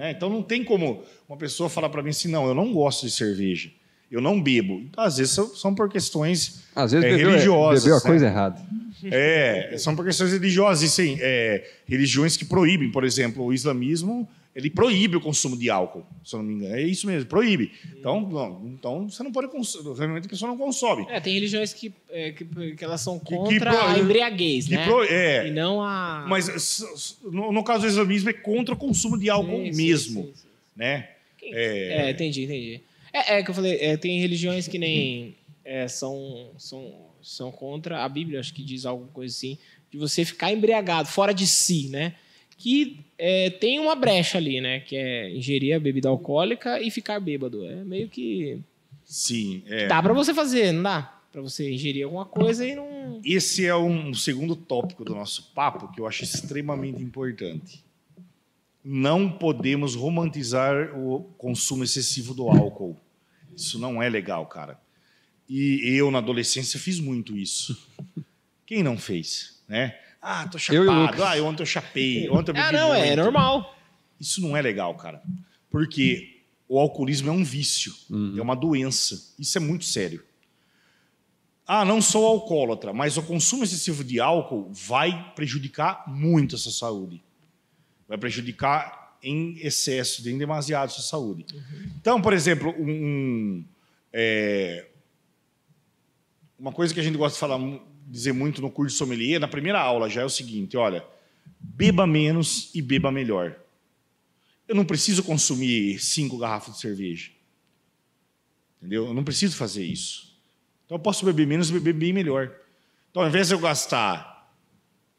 Né? Então, não tem como uma pessoa falar para mim assim, não, eu não gosto de cerveja, eu não bebo. Então, às vezes são, são por questões Às vezes é, bebeu, religiosas. bebeu a né? coisa errada. É, são por questões religiosas. Existem é, religiões que proíbem, por exemplo, o islamismo, ele proíbe o consumo de álcool, se eu não me engano. É isso mesmo, proíbe. Então, não, então você não pode consumir, realmente a pessoa não consome. É, tem religiões que, é, que, que elas são que contra pro- a embriaguez, Que né? pro- é, E não a. mas no, no caso do islamismo é contra o consumo de álcool mesmo, né? É, É, entendi, entendi. É, é que eu falei, é, tem religiões que nem é, são, são, são contra a Bíblia, acho que diz alguma coisa assim, de você ficar embriagado, fora de si, né? Que é, tem uma brecha ali, né? Que é ingerir a bebida alcoólica e ficar bêbado. É meio que. sim, é. Dá pra você fazer, não dá? Pra você ingerir alguma coisa e não. Esse é um segundo tópico do nosso papo que eu acho extremamente importante. Não podemos romantizar o consumo excessivo do álcool. Isso não é legal, cara. E eu, na adolescência, fiz muito isso. Quem não fez? Né? Ah, tô chapado. Ah, ontem eu chapei. Ontem eu bebi Ah, não, é muito. normal. Isso não é legal, cara. Porque o alcoolismo é um vício, é uma doença. Isso é muito sério. Ah, não sou alcoólatra, mas o consumo excessivo de álcool vai prejudicar muito a sua saúde. Vai prejudicar em excesso, em demasiado a sua saúde. Então, por exemplo, um, um, é, uma coisa que a gente gosta de falar, dizer muito no curso de sommelier, na primeira aula já é o seguinte, olha, beba menos e beba melhor. Eu não preciso consumir cinco garrafas de cerveja. Entendeu? Eu não preciso fazer isso. Então eu posso beber menos e beber bem melhor. Então, ao invés de eu gastar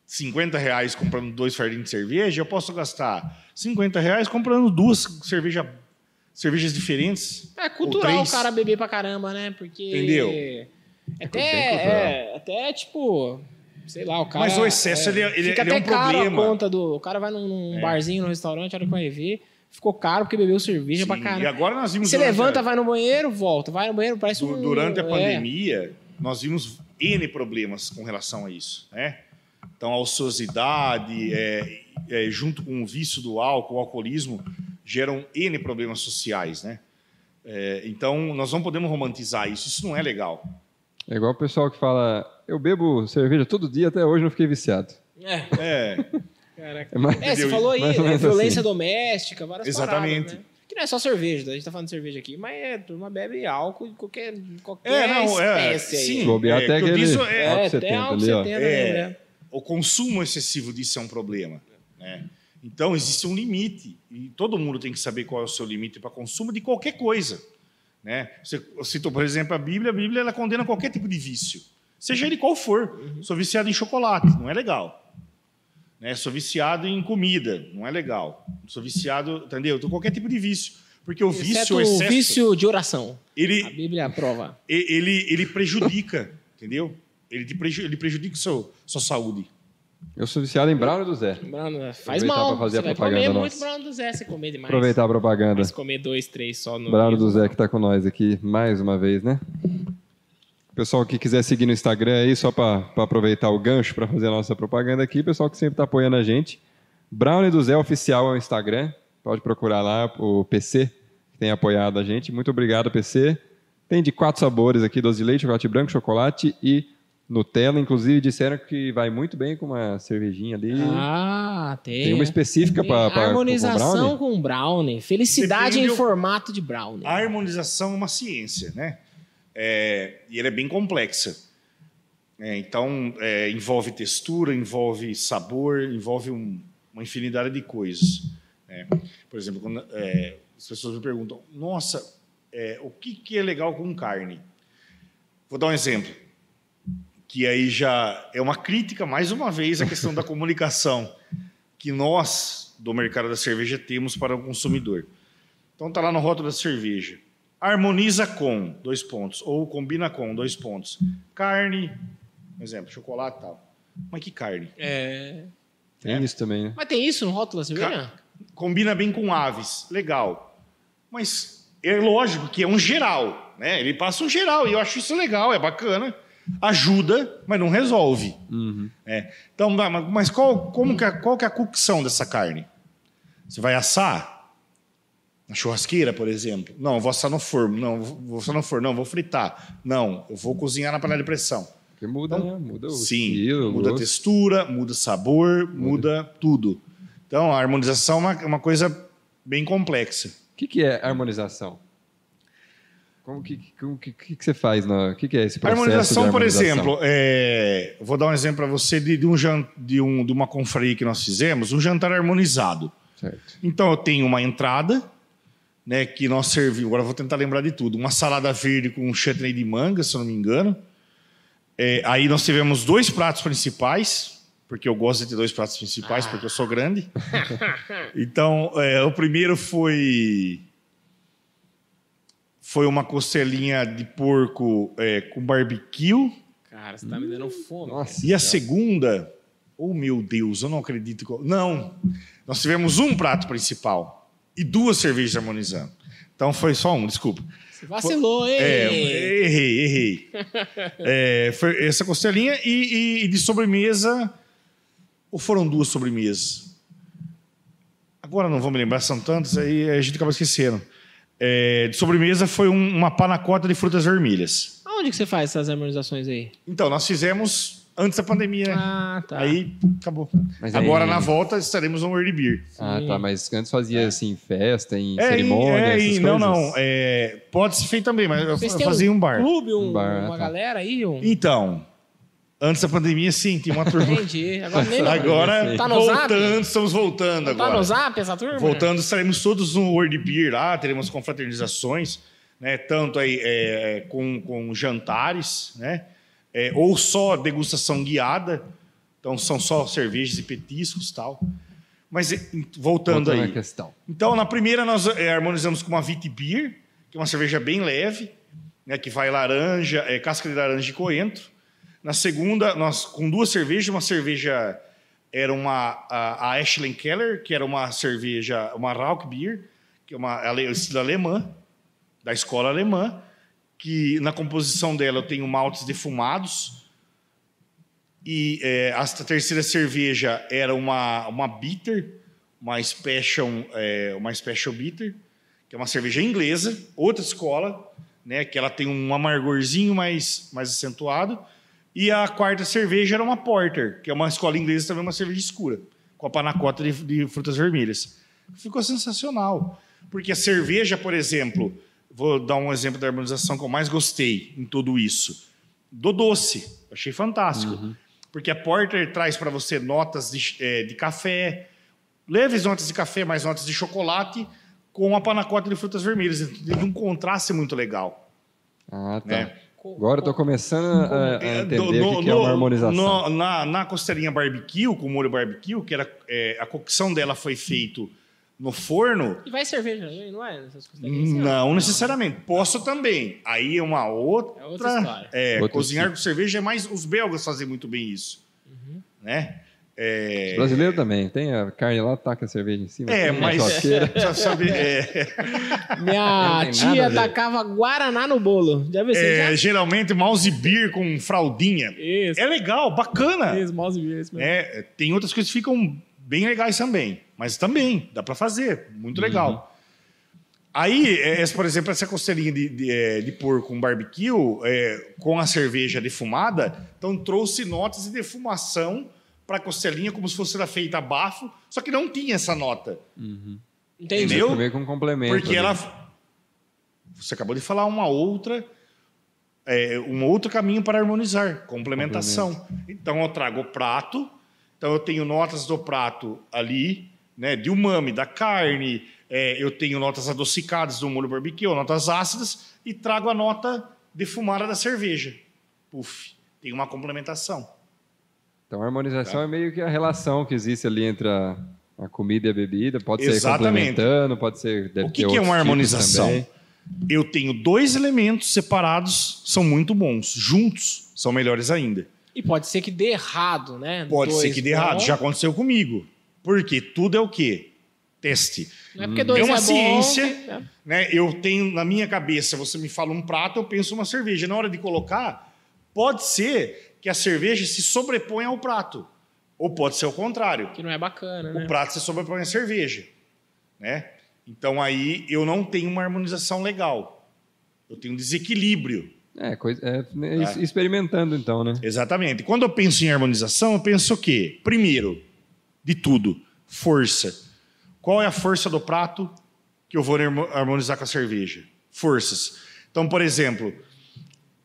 50 reais comprando dois fardinhos de cerveja, eu posso gastar 50 reais comprando duas cerveja, cervejas diferentes. É cultural o cara beber pra caramba, né? Porque. Entendeu? Até, bem cultural. é, até tipo. Sei lá, o cara. Mas o excesso, ele é- ele- fica ele é até um caro problema. a conta do. O cara vai num, num É. barzinho, num restaurante, a hora que vai ver. Ficou caro porque bebeu cerveja pra Sim, caramba. E agora nós vimos Você durante a- levanta, vai no banheiro, volta. Vai no banheiro, parece um. Durante a é. pandemia, nós vimos N problemas com relação a isso. Né? Então, a ociosidade, é, é, junto com o vício do álcool, o alcoolismo, geram N problemas sociais. Né? É, então, nós não podemos romantizar isso. Isso não é legal. É igual o pessoal que fala, eu bebo cerveja todo dia, até hoje não fiquei viciado. É, É, caraca. É mais- É, você falou aí, né, violência assim. doméstica, várias Exatamente. paradas, né? Que não é só cerveja, a gente tá falando de cerveja aqui, mas é, turma bebe álcool de qualquer, qualquer É, não, é, espécie aí. sim. É, até aquele disse, é, É, álcool até 70 álcool ali, ó. 70 É. mesmo, né? o consumo excessivo disso é um problema. Né? Então, existe um limite. E todo mundo tem que saber qual é o seu limite para consumo de qualquer coisa. Né? Você citou, por exemplo, a Bíblia. A Bíblia ela condena qualquer tipo de vício, seja ele qual for. Sou viciado em chocolate, não é legal. Né? Sou viciado em comida, não é legal. Sou viciado, entendeu? Então, qualquer tipo de vício. Porque o vício, Exceto o o excesso, vício de oração. ele, A Bíblia aprova. ele, ele prejudica, entendeu? Ele, te preju- ele prejudica seu, sua saúde. Eu sou viciado em Brownie do Zé. Mano, faz mal. pra fazer Você a vai propaganda comer nossa. muito Brownie do Zé, você comer demais. Aproveitar a propaganda. Mas comer dois, três só no... Brownie do Zé que tá com nós aqui mais uma vez, né? Pessoal que quiser seguir no Instagram aí, só para aproveitar o gancho para fazer a nossa propaganda aqui, pessoal que sempre tá apoiando a gente. Brownie do Zé Oficial é o Instagram. Pode procurar lá o PC, que tem apoiado a gente. Muito obrigado, PC. Tem de quatro sabores aqui, doce de leite, chocolate branco, chocolate e Nutella, inclusive, disseram que vai muito bem com uma cervejinha ali. Ah, tem. Tem uma específica Tem para harmonização com brownie. Felicidade Depende em formato de brownie. A harmonização é uma ciência, né? É, e ela é bem complexa. É, então, é, envolve textura, envolve sabor, envolve um- uma infinidade de coisas. né? Por exemplo, quando é, as pessoas me perguntam, nossa, é, o que, que é legal com carne? Vou dar um exemplo, que aí já é uma crítica, mais uma vez, à questão da comunicação que nós, do mercado da cerveja, temos para o consumidor. Então tá lá no rótulo da cerveja. Harmoniza com, dois pontos. Ou combina com, dois pontos. Carne, por exemplo, chocolate e tal. Mas que carne? É. Tem É. isso também, né? Mas tem isso no rótulo da cerveja? Combina bem com aves. Legal. Mas é lógico que é um geral. Né? Ele passa um geral. E eu acho isso legal, é bacana. Ajuda, mas não resolve. Uhum. É. Então, mas qual, como que é, qual que é a cocção dessa carne? Você vai assar? Na churrasqueira, por exemplo? Não, eu vou assar no forno. Não, vou assar no forno. Não, vou fritar. Não, eu vou cozinhar na panela de pressão. Porque muda, Então, né? Muda o Sim, estilo, o muda a gosto. textura, muda sabor, muda. tudo. Então, a harmonização é uma, é uma coisa bem complexa. O que, que é harmonização? Como que, como que, que, que você faz? O que, que é esse A processo harmonização, de por harmonização? exemplo, é, vou dar um exemplo para você de, de um, jan- de, um, de uma confraria que nós fizemos, um jantar harmonizado. Certo. Então eu tenho uma entrada, né, que nós servimos. Agora vou tentar lembrar de tudo. Uma salada verde com um chutney de manga, se eu não me engano. É, aí nós tivemos dois pratos principais, porque eu gosto de ter dois pratos principais, porque eu sou grande. então é, o primeiro foi foi uma costelinha de porco é, com barbecue. Cara, você tá me dando fome. Nossa. E a segunda, oh meu Deus, eu não acredito. que Não, nós tivemos um prato principal e duas cervejas harmonizando. Então foi só um, desculpa. Você vacilou, hein? É, errei, errei. É, foi essa costelinha e, e- e de sobremesa, ou foram duas sobremesas? Agora não vou me lembrar, são tantas, aí a gente acaba esquecendo. É, de sobremesa foi um- uma panacota de frutas vermelhas. Aonde que você faz essas harmonizações aí? Então, nós fizemos antes da pandemia, né? Ah, tá. Aí acabou. Mas Agora aí- na volta estaremos no World Beer. Ah, tá. Mas antes fazia assim, festa, em É, cerimônia, é, essas não, coisas? não. é, pode ser feito também, mas eu Vocês eu têm fazia um bar. clube, um- Um bar, uma tá. galera aí? Um... Então, antes da pandemia, sim, tinha uma turma. Entendi. Agora nem agora, Tá no zap? voltando, estamos voltando Tá agora. no zap essa turma? Voltando, estaremos todos no World Beer lá, teremos confraternizações, né? Tanto aí é, com, com jantares, né? É, ou só degustação guiada. Então são só cervejas e petiscos e tal. Mas voltando Voltando aí. questão. Então, na primeira, nós é, harmonizamos com uma Vit Beer, que é uma cerveja bem leve, né, que vai laranja, é, casca de laranja e coentro. Na segunda, nós com duas cervejas, uma cerveja era uma a, a Ashland Keller, que era uma cerveja, uma Rauch Beer, que é uma ale- estilo alemã, da escola alemã, que na composição dela eu tenho maltes defumados. E é, a terceira cerveja era uma, uma bitter, uma special, é, uma special bitter, que é uma cerveja inglesa, outra escola, né, que ela tem um amargorzinho mais, mais acentuado. E a quarta cerveja era uma porter, que é uma escola inglesa também, uma cerveja escura, com a panacota de, de frutas vermelhas. Ficou sensacional. Porque a cerveja, por exemplo, vou dar um exemplo da harmonização que eu mais gostei em tudo isso. Do doce. Achei fantástico. Porque a Porter traz para você notas de, eh, de café, leves notas de café, mais notas de chocolate, com a panacota de frutas vermelhas. Tem um contraste muito legal. Ah, tá. Né? Agora eu tô começando a, a É, entender o que, no- é uma harmonização. no- na, na costelinha barbecue, com molho barbecue, que era, eh, a cocção dela foi feito no forno, E vai cerveja também, não é? Essas costelinhas ó. Não necessariamente. Posso também. Aí é uma outra. É outra história. É, cozinhar tipo. com cerveja é mais. Os belgas fazem muito bem isso. Uhum. Né? É, Os brasileiros também. Tem a carne lá, taca a cerveja em cima. é mas. Já sabe, é, Minha tia tacava Guaraná no bolo. Já viu? É, já? geralmente mouse beer com fraldinha. Isso. É legal, bacana. Isso, mouse beer, isso mesmo. É, tem outras coisas que ficam bem legais também. Mas também, dá para fazer. Muito Uhum. legal. Aí, é, essa, por exemplo, essa costelinha de, de, é, de porco com barbecue, é, com a cerveja defumada, então trouxe notas de defumação para a costelinha, como se fosse feita a bafo, só que não tinha essa nota. Entendi. Entendeu? Que um complemento. Porque ela. Você acabou de falar uma outra. É, um outro caminho para harmonizar, complementação. Então eu trago o prato, então eu tenho notas do prato ali, né, de umami, da carne, é, eu tenho notas adocicadas do molho barbecue, notas ácidas, e trago a nota defumada da cerveja. Puf, tem uma complementação. Então a harmonização Tá. é meio que a relação que existe ali entre a, a comida e a bebida. Pode ser Exatamente. complementando, pode ser. Deve O que, ter que é uma harmonização? também. Eu tenho dois elementos separados, são muito bons. Juntos, são melhores ainda. E pode ser que dê errado, né? Pode ser Dois que dê errado. bom. Já aconteceu comigo. Porque tudo é o quê? Teste. Não é porque dois É uma é bom ciência. que- é. Né? Eu tenho na minha cabeça, você me fala um prato, eu penso uma cerveja. Na hora de colocar, pode ser que a cerveja se sobreponha ao prato. Ou pode ser o contrário. Que não é bacana, né? O prato se sobrepõe à cerveja. Né? Então aí eu não tenho uma harmonização legal. Eu tenho um desequilíbrio. É, coisa, é, né, Tá. experimentando então, né? Exatamente. Quando eu penso em harmonização, eu penso o quê? Primeiro, de tudo, força. Qual é a força do prato que eu vou harmo- harmonizar com a cerveja? Forças. Então, por exemplo,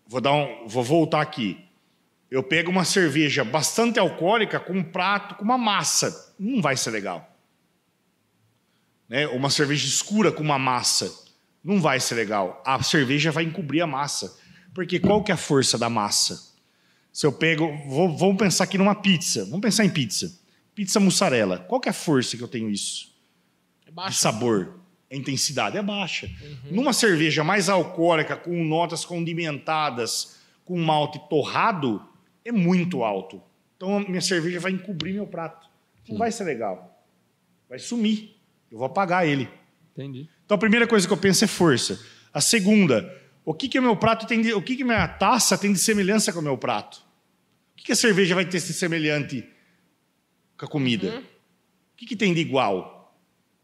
vou dar um, vou voltar aqui. Eu pego uma cerveja bastante alcoólica com um prato com uma massa, não vai ser legal. Né? Uma cerveja escura com uma massa, não vai ser legal. A cerveja vai encobrir a massa. Porque qual que é a força da massa? Se eu pego, vou- vamos pensar aqui numa pizza. Vamos pensar em pizza. Pizza mussarela. Qual que é a força que eu tenho isso? É De baixo. sabor. A intensidade é baixa. Numa cerveja mais alcoólica, com notas condimentadas, com malte torrado, é muito alto. Então a minha cerveja vai encobrir meu prato. Não vai ser legal. Vai sumir. Eu vou apagar ele. Entendi. Então a primeira coisa que eu penso é força. A segunda, o que que meu prato tem de, o que que minha taça tem de semelhança com o meu prato? O que que a cerveja vai ter de semelhante com a comida? O que que tem de igual?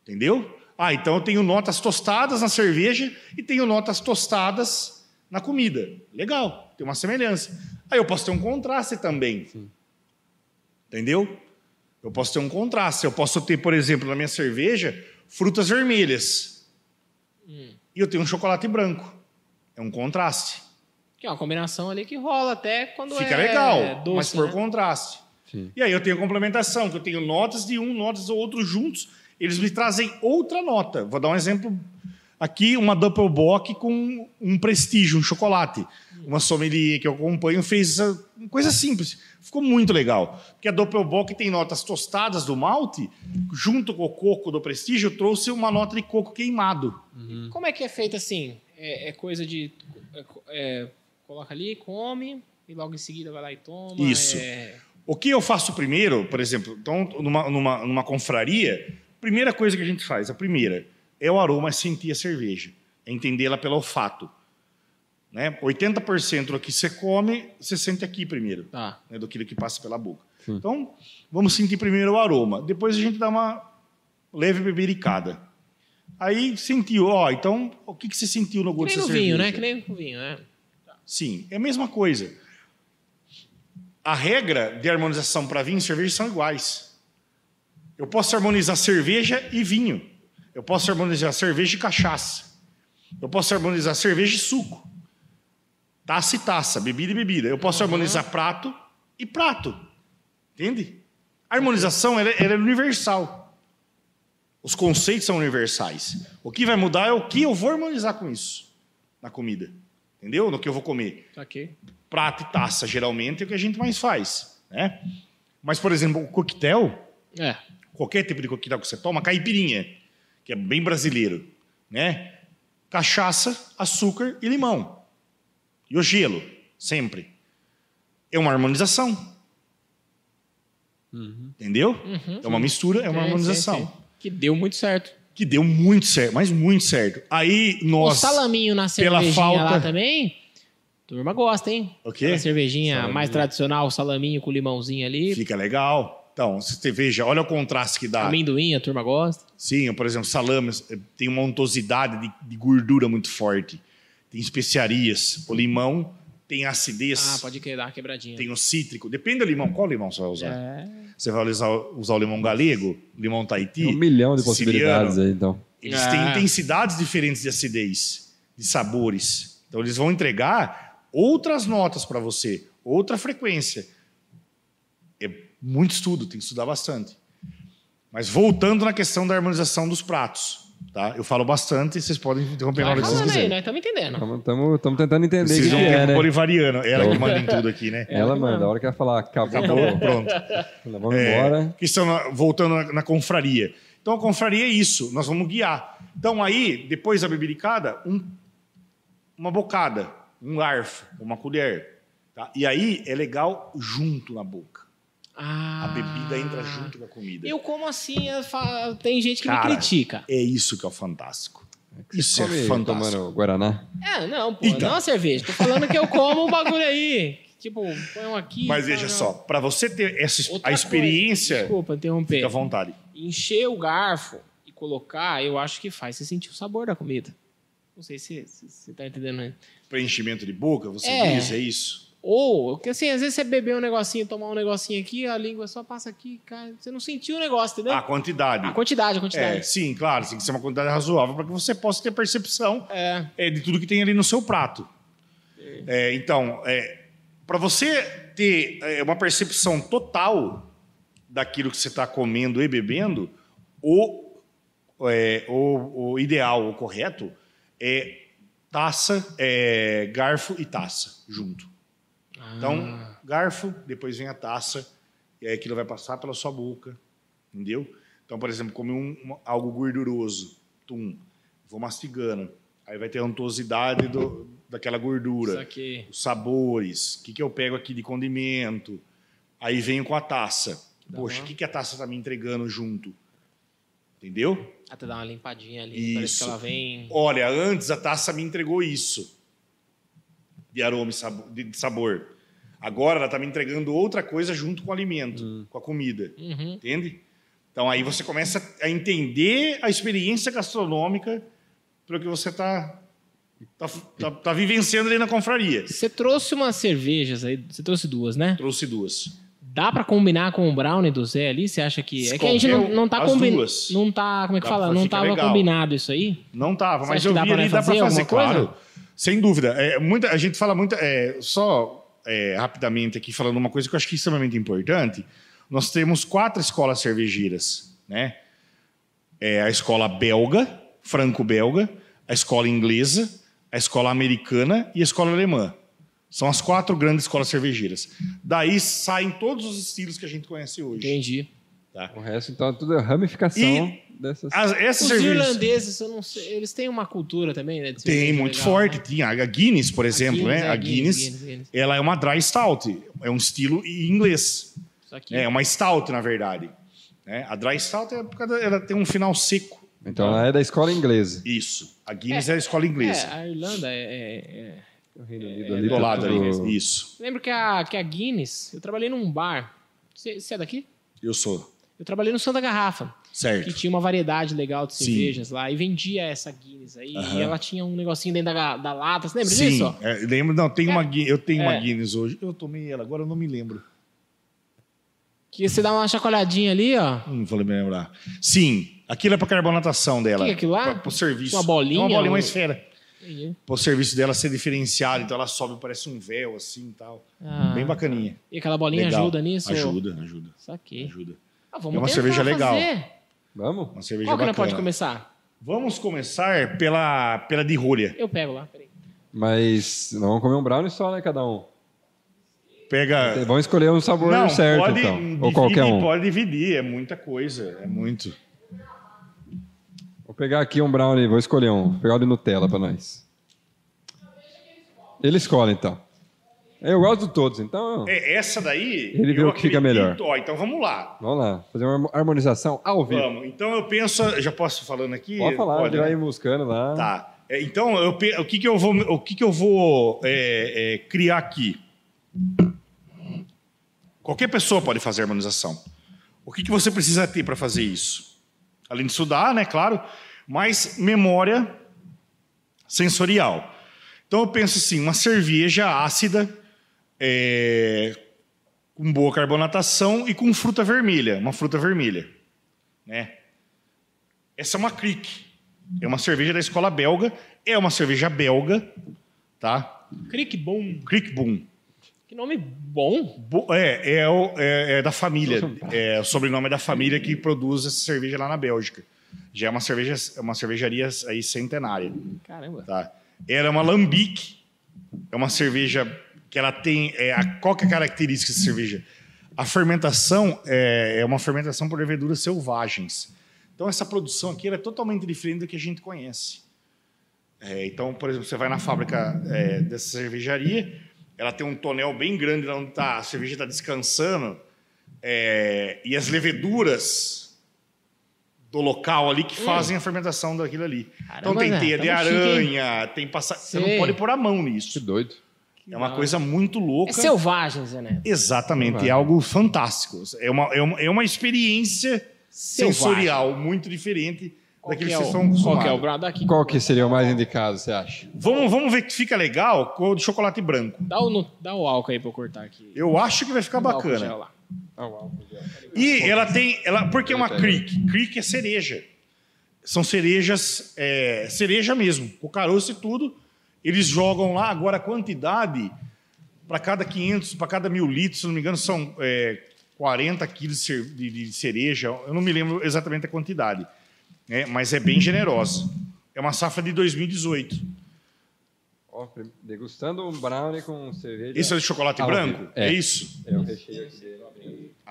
Entendeu? Ah, então eu tenho notas tostadas na cerveja e tenho notas tostadas na comida. Legal, tem uma semelhança. Aí eu posso ter um contraste também. Entendeu? Eu posso ter um contraste. Eu posso ter, por exemplo, na minha cerveja, frutas vermelhas. E eu tenho um chocolate branco. É um contraste. Que é uma combinação ali que rola até quando Fica é legal, doce, mas por né? contraste. Sim. E aí eu tenho complementação, que eu tenho notas de um, notas do outro juntos. Eles me trazem outra nota. Vou dar um exemplo aqui, uma Doppelbock com um prestígio, um chocolate. Uma sommelier que eu acompanho fez essa coisa simples. Ficou muito legal. Porque a Doppelbock tem notas tostadas do malte, junto com o coco do prestígio, trouxe uma nota de coco queimado. Como é que é feito assim? É, é coisa de. é, é, coloca ali, come, e logo em seguida vai lá e toma. Isso. é- O que eu faço primeiro, por exemplo, então, numa, numa, numa confraria, primeira coisa que a gente faz, a primeira, é o aroma, é sentir a cerveja, é entendê-la pelo olfato. Né? 80% do que você come, você sente aqui primeiro, Tá. né? do que passa pela boca. Então, vamos sentir primeiro o aroma, depois a gente dá uma leve bebericada. Aí sentiu, ó, então, o que, que você sentiu no gosto dessa no vinho, cerveja? né? Que nem no vinho, né? Sim, é a mesma coisa. A regra de harmonização para vinho e cerveja são iguais. Eu posso harmonizar cerveja e vinho. Eu posso harmonizar cerveja e cachaça. Eu posso harmonizar cerveja e suco. Taça e taça, bebida e bebida. Eu posso harmonizar prato e prato. Entende? A harmonização ela, é- ela é universal. Os conceitos são universais. O que vai mudar é o que eu vou harmonizar com isso na comida. Entendeu? No que eu vou comer aqui. prato e taça, geralmente, é o que a gente mais faz. Né? Mas, por exemplo, o coquetel, É. qualquer tipo de coquetel que você toma, caipirinha, que é bem brasileiro, né? Cachaça, açúcar e limão. E o gelo, sempre. É uma harmonização. Entendeu? é uma mistura, é uma harmonização. sim, sim. Que deu muito certo. Que deu muito certo, mas muito certo. Aí O nós. salaminho na cervejinha falta- lá também. Turma gosta, hein? O quê? Aquela cervejinha Salaminho. mais tradicional, o salaminho com limãozinho ali. Fica legal. Então, você veja, olha o contraste que dá. Amendoim, a turma gosta. Sim, por exemplo, salame eh, tem uma untuosidade de, de gordura muito forte. Tem especiarias. O limão tem acidez. Ah, pode que dar uma quebradinha. Tem o cítrico. Depende do limão. Qual limão você vai usar? É. Você vai usar, usar o limão galego, limão Tahiti? Um milhão de possibilidades aí, então. Eles Ah. têm intensidades diferentes de acidez, de sabores. Então eles vão entregar outras notas para você, outra frequência. É muito estudo, tem que estudar bastante. Mas voltando na questão da harmonização dos pratos, tá? Eu falo bastante, vocês podem interromper na hora que vocês quiserem. nós estamos entendendo. Estamos tentando entender o que, Precisam que um é, né? bolivariano. Ela que manda em tudo aqui, né? Ela manda, a hora que ela falar, acabou, Acabou, acabou. pronto. Vamos É, embora. questão na- voltando na, na confraria. Então a confraria é isso, nós vamos guiar. Então aí, depois da bebericada, um, uma bocada, um garfo, uma colher. tá? E aí é legal junto na boca. Ah. A bebida entra junto com a comida. Eu como assim, eu tem gente que Cara, me critica. É isso que é o fantástico. Isso Come é fantástico. tomando Guaraná. É, não, pô, Então. não a cerveja. Tô falando que eu como o bagulho aí. Tipo, põe um aqui. Mas veja um- só, para você ter essa, Outra a coisa, experiência, Desculpa interromper. fica à vontade. Encher o garfo e colocar, eu acho que faz você sentir o sabor da comida. Não sei se se você tá entendendo. Preenchimento de boca, você É. diz, é isso? Ou, porque assim, às vezes você beber um negocinho, tomar um negocinho aqui, a língua só passa aqui, cara, você não sentiu o negócio, entendeu? A quantidade. a quantidade, a É, quantidade. sim, claro, tem que ser uma quantidade razoável para que você possa ter percepção É. é, de tudo que tem ali no seu prato. É, então, para você ter é, uma percepção total daquilo que você está comendo e bebendo, o, é, o, o ideal, o correto, é taça, é, garfo e taça junto. Então, Ah. garfo, depois vem a taça, e aí aquilo vai passar pela sua boca, entendeu? Então, por exemplo, comer um, algo gorduroso, tum, vou mastigando, aí vai ter a untuosidade do, daquela gordura, Isso os sabores, o que, que eu pego aqui de condimento, aí venho com a taça. Poxa, o que, que a taça está me entregando junto? Entendeu? Até dar uma limpadinha ali. Parece que Isso. ela vem. Olha, antes a taça me entregou isso. De aroma e sabo- de de sabor. Agora ela está me entregando outra coisa junto com o alimento, com a comida. Uhum. Entende? Então aí você começa a entender a experiência gastronômica pelo que você está tá, tá, tá vivenciando ali na confraria. Você trouxe umas cervejas aí, você trouxe duas, né? Trouxe duas. Dá pra combinar com o brownie do Zé ali? Você acha que. É que a gente não, não tá duas. Não tá. Como é que Dá fala? Não tava legal. combinado isso aí? Não tava, mas eu vi ali, dá para fazer fazer, alguma coisa? claro. Sem dúvida. É, muita, a gente fala muito, é, só é, rapidamente aqui, falando uma coisa que eu acho que é extremamente importante. Nós temos quatro escolas cervejeiras, né? É a escola belga, franco-belga, a escola inglesa, a escola americana e a escola alemã. São as quatro grandes escolas cervejeiras. Daí saem todos os estilos que a gente conhece hoje. Entendi. Tá? O resto, então, é tudo ramificação E- dessas. As, essas Os cervejas irlandeses, eu não sei, eles têm uma cultura também, né? de tem muito legal, forte. né? Tinha a Guinness, por exemplo, Guinness, né? é, A Guinness, Guinness, Guinness, Guinness. ela é uma dry stout, é um estilo inglês. Aqui. É uma stout, na verdade. né? A dry stout é por causa, ela tem um final seco. Então ela é da escola inglesa. Isso. A Guinness é, a escola inglesa. É, a Irlanda é. é- é- O Reino Unido É, ali do tá lado ali. Isso. Lembro que a, que a Guinness, eu trabalhei num bar. Você você é daqui? Eu sou. Eu trabalhei no Santa Garrafa, que Certo. tinha uma variedade legal de Sim. cervejas lá, e vendia essa Guinness aí, Aham. e ela tinha um negocinho dentro da, da lata. Você lembra Sim, disso? é, lembro. Não, tem uma, Gui- eu tenho uma É. Guinness hoje. Eu tomei ela, agora eu não me lembro. Que você dá uma chacoalhadinha ali, ó. Não vou me lembrar. Sim, aquilo é para carbonatação dela. Que que é aquilo lá? Para o serviço. Uma bolinha, É uma bolinha, uma um- esfera. Para o serviço dela ser diferenciado, então ela sobe, parece um véu assim e tal. Ah, Bem bacaninha. E aquela bolinha Legal. ajuda nisso? Ajuda, ajuda. Saquei. Ajuda. Ah, É uma cerveja legal. fazer. Vamos? Uma cerveja Qual que não bacana. pode começar? Vamos começar pela, pela de rolha. Eu pego lá, peraí. Mas não vamos comer um brownie só, né, cada um? Pega. Vamos escolher um sabor Não, certo, pode então. dividir, Ou qualquer um. Pode dividir, é muita coisa, é muito. Vou pegar aqui um brownie, vou escolher um. Vou pegar o de Nutella pra nós. Ele escolhe, então. Eu gosto de todos, então É, essa daí. Ele vê eu o que fica melhor. Ó, então vamos lá. vamos lá. Fazer uma harmonização ao vivo. Vamos. Então eu penso. Já posso ir falando aqui? Pode falar, Pode, já né? ir buscando lá. Tá. É, Então, eu o que, que eu vou, o que que eu vou é, é, criar aqui? Qualquer pessoa pode fazer harmonização. O que, que você precisa ter para fazer isso? Além de estudar, né, claro, mas memória sensorial. Então eu penso assim, uma cerveja ácida, é, com boa carbonatação e com fruta vermelha, uma fruta vermelha, né? Essa é uma Kriek, é uma cerveja da escola belga, é uma cerveja belga, tá? Crick Boom. Kriek Boom. Que nome bom. Bo- É, é, o- é- é da família. É, o sobrenome é da família que produz essa cerveja lá na Bélgica. Já é uma cerveja, é uma cervejaria aí centenária, Caramba. tá? Ela é uma lambic, é uma cerveja que ela tem é, a, qual que é a característica dessa cerveja? A fermentação é, é uma fermentação por leveduras selvagens. Então essa produção aqui ela é totalmente diferente do que a gente conhece. É, então, por exemplo, você vai na fábrica é, dessa cervejaria, ela tem um tonel bem grande onde tá, a cerveja está descansando, é, e as leveduras do local ali que fazem a fermentação daquilo ali. então Caramba, tem Zé, teia de tamo chique, aranha, tem passa... Você não pode pôr a mão Que nisso. doido. É uma coisa muito louca. É selvagem, Zé Neto. Exatamente, Selvagem. é algo fantástico. É uma, é uma, é uma experiência Selvagem. sensorial muito diferente Qual daquilo que que é vocês estão Qual é o brado? Qual que seria o mais indicado, você acha? Vamos, vamos ver que fica legal com o de chocolate branco. Dá o, no- dá o álcool aí pra eu cortar aqui. Eu acho que vai ficar Dá o álcool bacana. gel lá. E ela tem. Ela, porque é uma creek. Creek é cereja. São cerejas, é, cereja mesmo, com caroço e tudo. Eles jogam lá, agora a quantidade, para cada 500, para cada mil litros, se não me engano, são é, 40 quilos de cer- de, de cereja. Eu não me lembro exatamente a quantidade, né, mas é bem generosa. É uma safra de 2018. Ó, prim- degustando um brownie com cerveja. Isso é de chocolate Ah, branco? é. É, isso? É o recheio aqui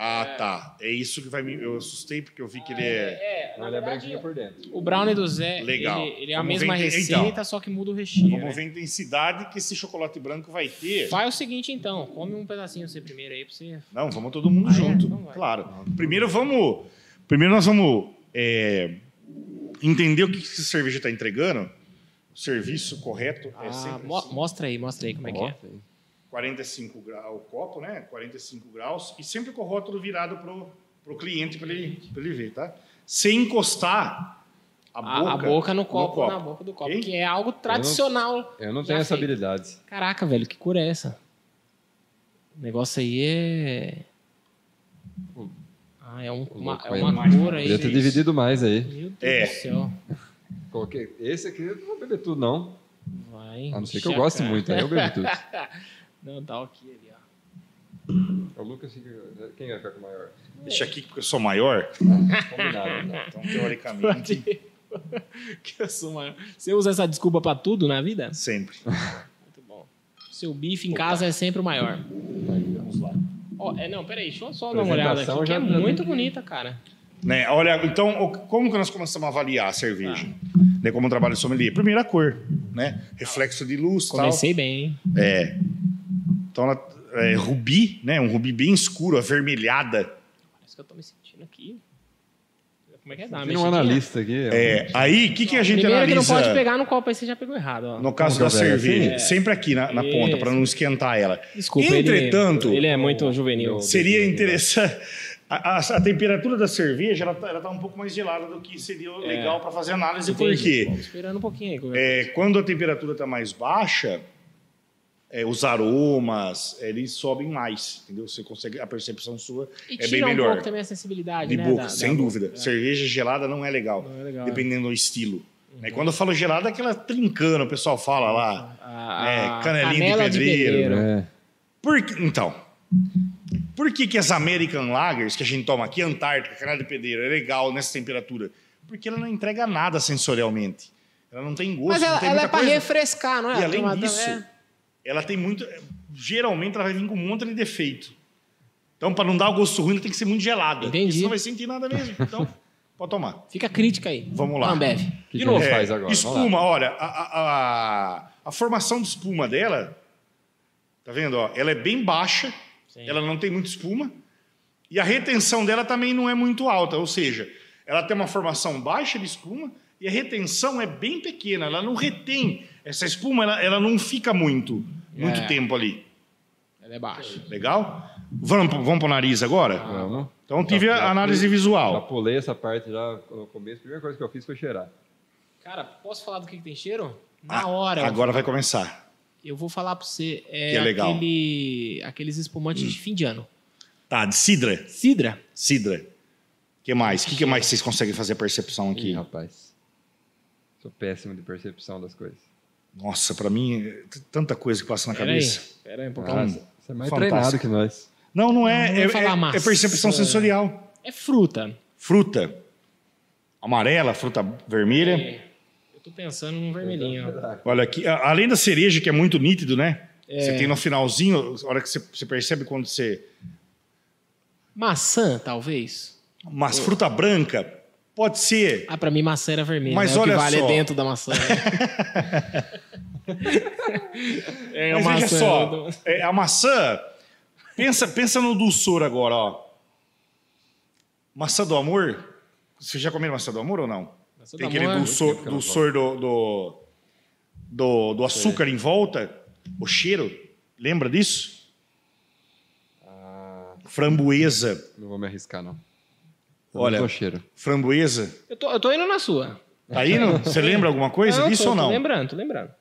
Ah, tá. É isso que vai me. Eu assustei porque eu vi que ele é. É, Não, ele é branquinho por dentro. o brownie do Zé, Legal. ele, ele é a Vamos mesma ver, então. receita, só que muda o recheio. Vamos né? ver a intensidade que esse chocolate branco vai ter. Faz o seguinte, então. Come um pedacinho você primeiro aí pra você... Não, vamos todo mundo Ah, é? junto. Então vai. claro. Primeiro vamos. Primeiro nós vamos é, entender o que que essa cerveja está entregando. O serviço correto é Ah, sempre mo- assim, mostra aí, mostra aí como é que é. 45 graus o copo, né? 45 graus e sempre com o rótulo virado pro, pro cliente para ele, pra ele ver, tá? Sem encostar a A, boca, a boca no copo, na boca do copo, Ok? que é algo tradicional. Eu não Já tenho essa feito. habilidade. Caraca, velho, que cor é essa? O negócio aí é... Ah, é, um- uma, é aí, uma uma aí. Podia ter dividido mais aí. Meu Deus É. do céu. Esse aqui eu não vou beber tudo, não. Vai. A não ser que eu a goste muito, aí eu bebo tudo. Não, tá aqui ali, ó. O Lucas, quem vai ficar com o maior? Deixa aqui porque eu sou maior. Combinado. né? Então, teoricamente, Que eu sou maior. Você usa essa desculpa pra tudo na vida? sempre. Muito bom. Seu bife em casa é sempre o maior. Vamos lá. Ó, é, não, peraí, deixa eu só dar uma olhada aqui, que é muito bonita, cara. Né? Olha, então, como que nós começamos a avaliar a cerveja? Ah. Né, como um trabalho de sommelier? Primeira cor, né? Reflexo de luz, tal. Comecei bem, hein? É. Então, ela é rubi, né? Um rubi bem escuro, avermelhada. Parece que eu tô me sentindo aqui. Como é que é? Dá Tem um analista aqui. É, aí, o que, que a gente Primeiro que analisa? não pode pegar no copo, aí você já pegou errado, ó. No caso Como da que cerveja, assim? sempre aqui na, na ponta, para não esquentar ela. Desculpa, Entretanto, ele, ele é muito juvenil. seria interessante. A, a- a temperatura da cerveja ela tá, ela tá um pouco mais gelada do que seria legal para fazer análise, por Entendi. quê? Vamos esperando um pouquinho aí. É, quando a temperatura está mais baixa, é, os aromas eles sobem mais, entendeu? Você consegue a percepção sua E é tira bem um melhor. pouco também a sensibilidade, de né? boca, da- sem da- dúvida. Cerveja gelada não é legal, Não é legal, dependendo do estilo. Né? Quando eu falo gelada, é aquela trincando, o pessoal fala lá. A, É, a canelinha de canela pedreiro, É. Por que- então, por que, que as American Lagers que a gente toma aqui, Antártica, canela de pedreiro, é legal nessa temperatura? Porque ela não entrega nada sensorialmente. Ela não tem gosto, Mas não ela, tem ela é coisa. refrescar, não é? E além Ela- disso, é- ela tem muito. Geralmente ela vai vir com um monte de defeito. Então, para não dar o gosto ruim, ela tem que ser muito gelada. Entendi. Você não vai sentir nada mesmo. Então, pode tomar. Fica crítica aí. Vamos lá. Ambev. que De que novo. Vamos faz agora, Espuma, olha, a, a, a, a formação de espuma dela, tá vendo? Ó, ela é bem baixa, Sim. ela não tem muita espuma, e a retenção dela também não é muito alta, ou seja, ela tem uma formação baixa de espuma e a retenção é bem pequena, ela não retém. Essa espuma, ela, ela não fica muito, muito É. tempo ali. Ela é baixa. Legal? Vamos, vamos pro nariz agora? Vamos. Então tive Já- a já análise Já visual. pulei essa parte já no começo. A primeira coisa que eu fiz foi cheirar. Cara, posso falar do que, que tem cheiro? Na Ah, hora. Agora vai começar. Eu vou falar pra você. É, Que é legal. Aquele, aqueles espumantes de fim de ano. Tá, de cidra. Cidra. Cidra. O que mais? O que, que mais vocês conseguem fazer a percepção Ih, aqui? rapaz. Sou péssimo de percepção das coisas. Nossa, pra mim, é tanta coisa que passa na Pera aí. cabeça. Pera aí um Ah, pouquinho. você é mais Fantástico. treinado que nós. Não, não é. Não é, é- é percepção sensorial. É fruta. Fruta. Amarela, fruta vermelha. É, eu tô pensando num vermelhinho. Olha aqui, a- além da cereja, que é muito nítido, né? É. Você tem no finalzinho, a hora que você, você percebe quando você. Maçã, talvez. Mas fruta branca, pode ser. Ah, pra mim maçã era vermelha. Mas né? o olha que vale só. é dentro da maçã. né? é Mas a veja maçã só, é, a maçã. Pensa, pensa no dulçor agora, ó. Maçã do amor. Você já comeu maçã do amor ou não? Maçã Tem aquele amor. dulçor, dulçor do, do, do, do açúcar em volta, o cheiro. Lembra disso? Ah, Framboesa. não vou me arriscar, não. Eu Olha. Framboesa. Eu tô, eu tô indo na sua. Tá indo? Você lembra alguma coisa Não, disso tô, ou Tô não? lembrando, tô lembrando.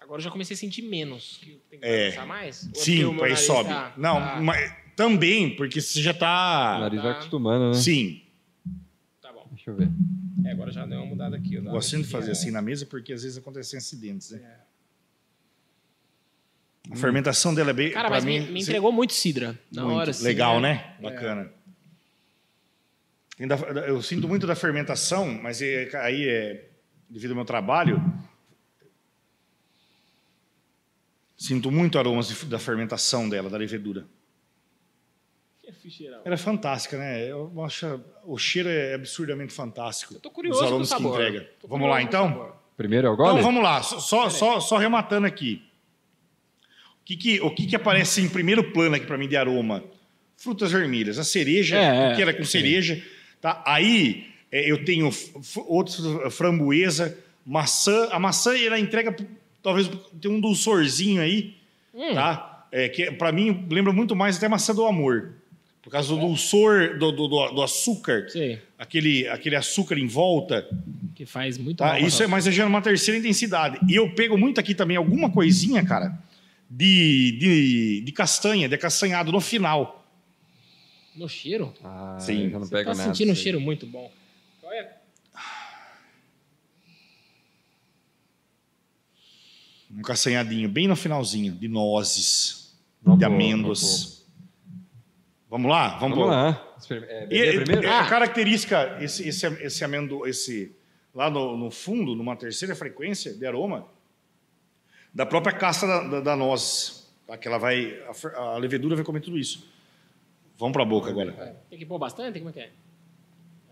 Agora eu já comecei a sentir menos. Que tem que É. pensar mais? Ou é Sim, o nariz sobe. tá- não, tá- mas também, porque você já O tá. nariz vai tá. acostumando, né? Sim. Tá bom. Deixa eu ver. É, agora já deu uma mudada aqui. Gosto de fazer mexidinha. assim na mesa porque às vezes acontecem acidentes, né? É. A fermentação dela é bem. Cara, mas mim, me, me entregou muito cidra. Na muito hora, assim, Legal, né? né? Bacana. Ainda- Eu sinto muito da fermentação, mas é- aí é devido ao meu trabalho. Sinto muito aromas de- da fermentação dela, da levedura. É fantástica, né? Eu acho o cheiro é absurdamente fantástico. Eu tô curioso Os com o aromas que entrega. Tô Vamos lá, então? Primeiro é o gole? Então vamos lá, só, só, só, só rematando aqui. O que, que, o que, que aparece em primeiro plano aqui para mim de aroma? Frutas vermelhas. A cereja, É, é, porque ela é com cereja. Tá? Aí é, eu tenho outros, framboesa, maçã. A maçã ela entrega, talvez tem um dulçorzinho aí, Hum. tá? É, que para mim lembra muito mais até maçã do amor. Por causa do dulçor, do, do, do- do açúcar, Sei. aquele, aquele açúcar em volta. Que faz muito Tá? mal Isso é, mas é já numa terceira intensidade. E eu pego muito aqui também alguma coisinha, cara, de, de, de castanha, de castanhado no final. No cheiro? Ah, Sim. eu já não Você pego tá nada. sentindo um cheiro muito bom. Olha. Um castanhadinho, bem no finalzinho, de nozes, de boa, amêndoas. Vamos lá? Vamos, Vamos lá. É, E, primeiro? é, Ah. a característica, esse, esse, esse amendo, esse, lá no, no fundo, numa terceira frequência de aroma, da própria casca da, da, da noz. Tá? Que ela vai, a, a levedura vai comer tudo isso. Vamos para a boca agora. Tem que pôr bastante? Como é que é?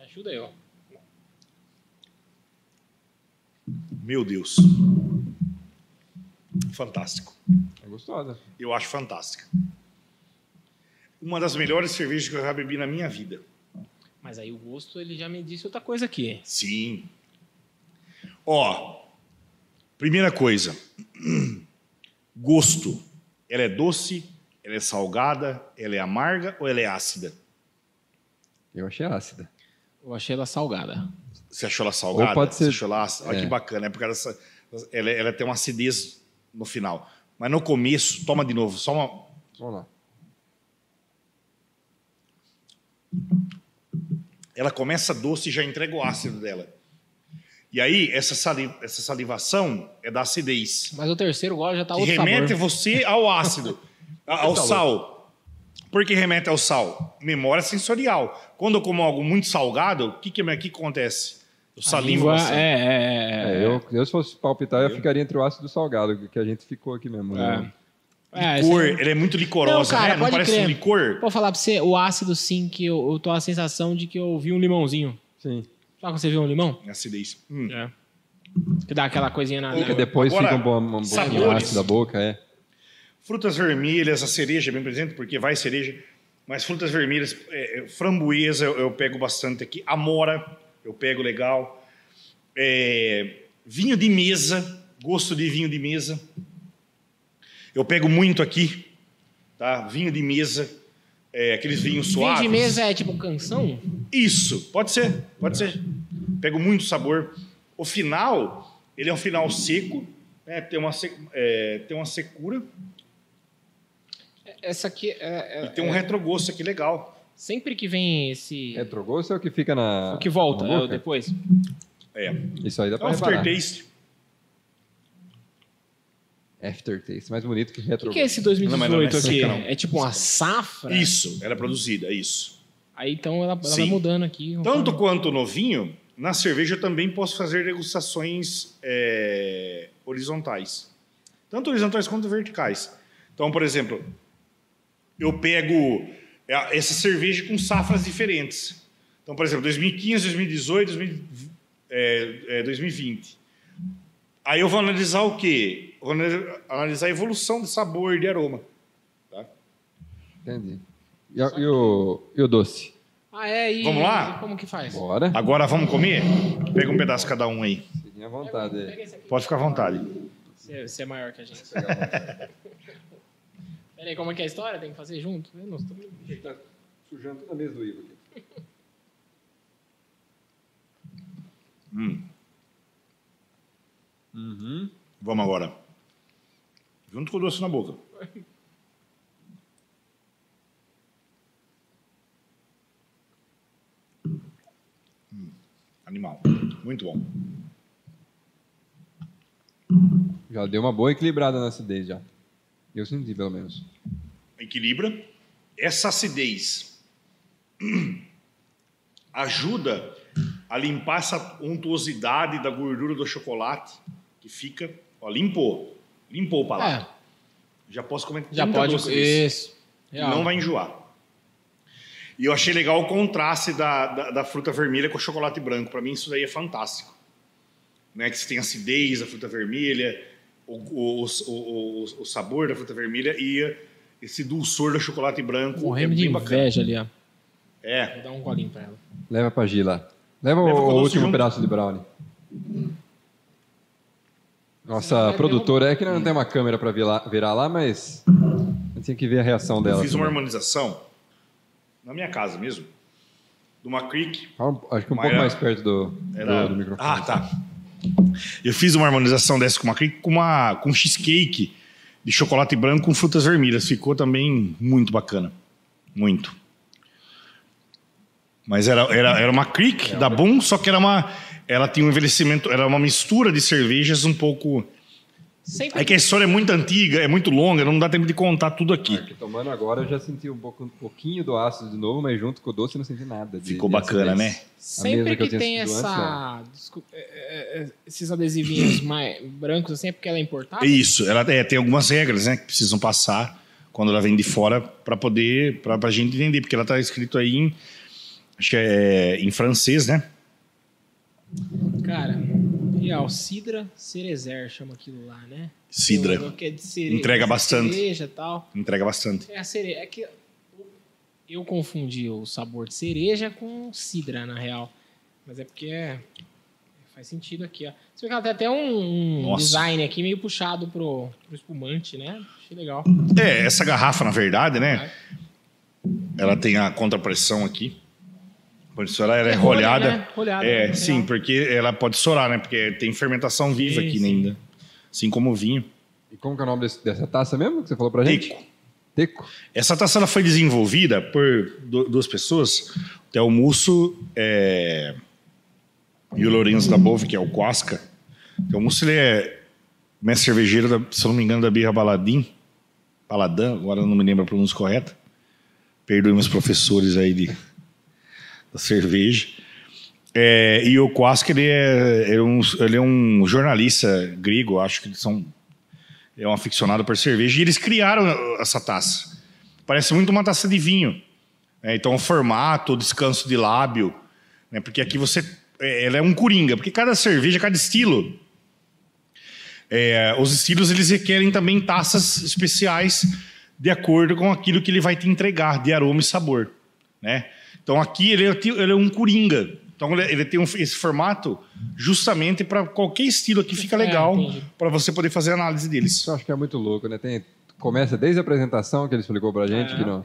Ajuda aí, ó. Meu Deus. Fantástico. É gostosa. Eu acho fantástica. Uma das melhores cervejas que eu já bebi na minha vida. Mas aí o gosto, ele já me disse outra coisa aqui. Sim. Ó, primeira coisa. Gosto. Ela é doce, ela é salgada, ela é amarga ou ela é ácida? Eu achei ácida. Eu achei ela salgada. Você achou ela salgada? Ou pode ser- Você achou ela ácida? Olha é. que bacana. É porque ela, ela, ela tem uma acidez no final. Mas no começo, toma de novo, só uma, Vamos lá. ela começa doce e já entrega o ácido dela. E aí, essa, sali- essa salivação é da acidez. Mas o terceiro gole já tá Que outro remete sabor. você ao ácido, ao Tá sal. Por que remete ao sal? Memória sensorial. Quando eu como algo muito salgado, o que, que, que acontece? Eu salivo bastante. é, é, é, É, eu, eu, se fosse palpitar, eu ficaria entre o ácido e o salgado, que a gente ficou aqui mesmo. né? É, Licor, esse- ele é muito licorosa, Não, cara, né? Não pode parece crer. um licor? Vou falar pra você, o ácido sim, que eu, eu tô a sensação de que eu vi um limãozinho. Sim. Sabe quando você viu um limão? Acidez. Hum. É. Que dá aquela coisinha na. Na- depois Agora, fica um, bom, um ácido da boca, é. Frutas vermelhas, a cereja é bem presente, porque vai cereja. Mas frutas vermelhas, é, é, framboesa eu, eu pego bastante aqui. Amora eu pego legal. É, vinho de mesa, gosto de vinho de mesa. Eu pego muito aqui. tá? Vinho de mesa, é, aqueles vinhos Vinho suaves. de mesa é tipo canção? Isso, pode ser, pode ser. Pego muito sabor. O final, ele é um final seco, né? tem, uma sec- é, tem uma secura Essa aqui é. é- e tem um é- retrogosto aqui legal. Sempre que vem esse. Retrogosto é o que fica na. o que volta, na é depois. É, Isso aí dá é pra um reparar. aftertaste. Aftertaste, mais bonito que O retrogosto. que, que é esse 2018 Não, não é aqui? seca. É tipo uma safra? Isso, ela é produzida, isso. Aí então ela, ela vai mudando aqui. Tanto quanto novinho, na cerveja eu também posso fazer degustações é, horizontais. Tanto horizontais quanto verticais. Então, por exemplo, eu pego é, essa cerveja com safras diferentes. Então, por exemplo, 2015, 2018, 2000, é, é, 2020. Aí eu vou analisar o quê? Analisar- a evolução de sabor e de aroma. Tá? Entendi. E, a- e o, e o doce? Ah, é? E, Vamos lá? e como que faz? Bora. Agora vamos comer? Pega um pedaço cada um aí. Fiquem à vontade. Pega esse aqui. Pode ficar à vontade. Você, você é maior que a gente. Peraí, como é que é a história? Tem que fazer junto? Eu não estou... Tá sujando toda a mesa do Ivo aqui. Uhum. Vamos agora. Junto com o doce na boca. Hum, Animal. Muito bom. Já deu uma boa equilibrada na acidez já. Eu senti, pelo menos. Equilibra. Essa acidez ajuda a limpar essa untuosidade da gordura do chocolate que fica. Ó, limpou. Limpou o palato. É, Já posso comer já 30 pode... Isso. Real. não vai enjoar. E eu achei legal o contraste da, da, da fruta vermelha com o chocolate branco. Para mim, isso daí é fantástico. Né? Que você tem acidez da fruta vermelha, o, o, o, o, o sabor da fruta vermelha e esse dulçor do chocolate branco. Morrendo é de bem bacana. inveja ali, ó. É. Vou dar um golinho pra ela. Leva pra Gila. Leva, Leva o, último junto. pedaço de brownie. Nossa vai produtora é que não tem uma câmera pra virar, virar lá, mas tinha que ver a reação dela. Eu fiz uma também. harmonização na minha casa mesmo. De uma creek Acho que um pouco era- mais perto do, Era... do, do microfone. Ah, tá. Eu fiz uma harmonização dessa com uma com uma com cheesecake de chocolate branco com frutas vermelhas. Ficou também muito bacana. Muito. Mas era, era, era uma creek da Boom, só que era uma ela tinha um envelhecimento, era uma mistura de cervejas um pouco Sempre É que a história é muito antiga, é muito longa, não dá tempo de contar tudo aqui. Aqui, tomando agora, eu já senti um, pouco, um pouquinho do ácido de novo, mas junto com o doce eu não senti nada. de- Ficou de bacana, acidez. né? Sempre que, tinha tem essa. desculpa, é, é, é, esses adesivinhos mais brancos assim, é porque ela é importada? É isso, ela é, tem algumas regras, né, que precisam passar quando ela vem de fora para poder, para a gente entender, porque ela está escrito aí em, acho que é em francês, né? Cara, real, Sidra Cerezer chama aquilo lá, né? Cidra. Eu- eu- é de cere- Entrega bastante. Cereja tal. Entrega bastante. É a cereja. É que eu confundi o sabor de cereja com cidra, na real. Mas é porque é- faz sentido aqui, ó. Você vê que ela tem até um, um Nossa. design aqui meio puxado pro, pro espumante, né? Achei legal. É, essa garrafa, na verdade, né? Ela tem a contrapressão aqui. Por isso ela, é, É rolha, rolhada. né? Rolhada, é, sim, porque ela pode estourar, né? Porque tem fermentação viva Sim, aqui sim. ainda. Assim como o vinho. E como que é o nome desse- dessa taça mesmo que você falou pra gente? Teco. Teco. Essa taça ela foi desenvolvida por du- duas pessoas, é o Musso é, e o Lourenço da Bove, que é o Quasca. Então, o Musso ele é mestre cervejeiro, da, se não me engano, da Birra Baladim. Baladã, agora não me lembro a pronúncia correta. Perdoe meus professores aí de, da cerveja. É, e o Quasca ele é, é um, ele é um jornalista grego, acho que eles são é um aficionado por cerveja, e eles criaram essa taça. Parece muito uma taça de vinho. né? então, o formato, o descanso de lábio, né? porque aqui você. é, Ela é um coringa, porque cada cerveja, cada estilo. é, os estilos eles requerem também taças especiais de acordo com aquilo que ele vai te entregar de aroma e sabor. Né? Então aqui ele é, ele é um coringa. Então ele, ele tem um- esse formato justamente para qualquer estilo aqui fica É, legal para você poder fazer a análise deles. Isso eu acho que é muito louco, né? Tem começa desde a apresentação que ele explicou pra gente, que não,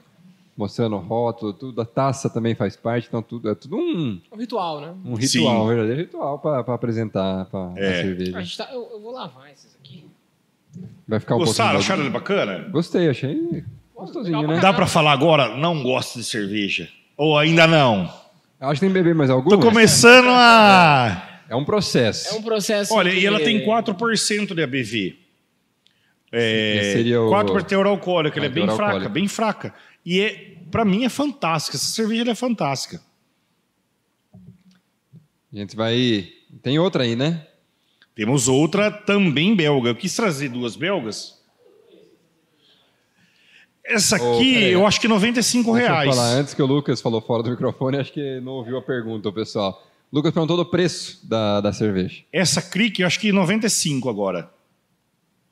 mostrando o rótulo, tudo, a taça também faz parte, então tudo, é tudo um, É um ritual, né? um ritual, Sim. um verdadeiro ritual pra apresentar pra É. cerveja. A gente tá- eu, eu vou lavar esses aqui. Vai ficar um Gostaram? Acharam ele bacana? Gostei, achei gostosinho, né? Dá pra falar agora, não gosto de cerveja? Ou ainda não? Acho que tem que beber mais Tô algumas. começando a... É um processo. É um processo. Olha, de- e ela tem 4% de ABV. É, seria o- 4% de teor alcoólico, ela é bem fraca, bem fraca. E é, pra mim é fantástica, essa cerveja é fantástica. A gente vai... Tem outra aí, né? Temos outra também belga. Eu quis trazer duas belgas. Essa aqui, peraí. eu acho que 95 Deixa eu reais. falar, antes que o Lucas falou fora do microfone, acho que não ouviu a pergunta, o pessoal. Lucas perguntou do preço da, da cerveja. Essa Crick, eu acho que 95 agora.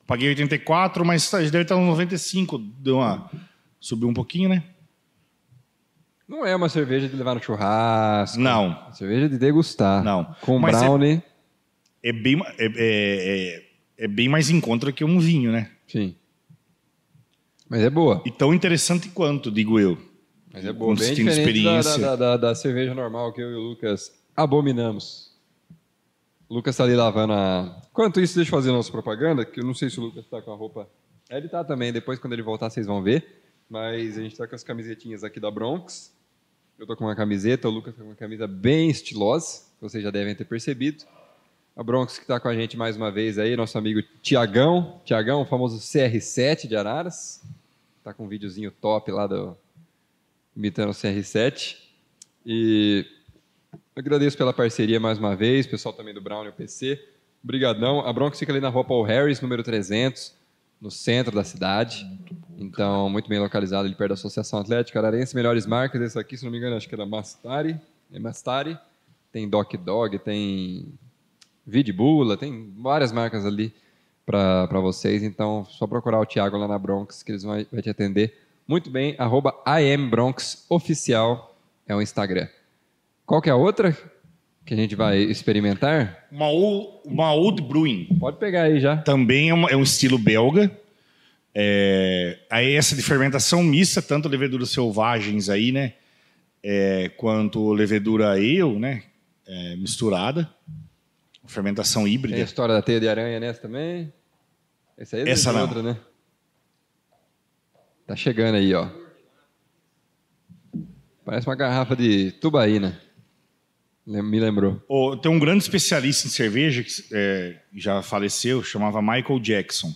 Paguei 84, mas tá- deve estar no 95. Deu uma... Subiu um pouquinho, né? Não é uma cerveja de levar no churrasco. Não. É cerveja de degustar. Não. Com Mas é- brownie. É bem, ma- é, é- é- é bem mais em conta que um vinho, né? Sim. Mas é boa. E tão interessante quanto, digo eu. Mas é boa. Bem diferente da, experiência. da, da- da cerveja normal que eu e o Lucas abominamos. O Lucas tá ali lavando a... Enquanto isso, deixa eu fazer a nossa propaganda, que eu não sei se o Lucas tá com a roupa... Ele tá também, depois quando ele voltar vocês vão ver. Mas a gente tá com as camisetinhas aqui da Bronx. Eu tô com uma camiseta, o Lucas tá com uma camisa bem estilosa, que vocês já devem ter percebido. A Bronx que tá com a gente mais uma vez aí, nosso amigo Tiagão. Tiagão, o famoso CR7 de Araras. Tá com um videozinho top lá do, imitando o CR7. E agradeço pela parceria mais uma vez, pessoal também do Brown e o PC. Obrigadão. A Bronx fica ali na rua Paul Harris, número 300, no centro da cidade. Então, muito bem localizado ali perto da Associação Atlética Ararense. Melhores marcas, esse aqui, se não me engano, acho que era Mastari. É Mastari. Tem Doc Dog, tem Vidbula, tem várias marcas ali para vocês. Então, só procurar o Thiago lá na Bronx, que eles vão vai te atender muito bem. Arroba IMBronx Oficial é o Instagram. Qual que é a outra que a gente vai experimentar? Uma, uma Old Brewing. Pode pegar aí já. Também é, uma- é um estilo belga. É, aí essa de fermentação mista, tanto leveduras selvagens aí, né? É, quanto levedura ale, né? É, misturada. Fermentação Tem a híbrida. história da teia de aranha nessa também. Essa aí é Essa não. outra, né? Tá chegando aí, ó. Parece uma garrafa de tubaína. Lem- Me lembrou. Ô, tem um grande especialista em cerveja que é, já faleceu, chamava Michael Jackson.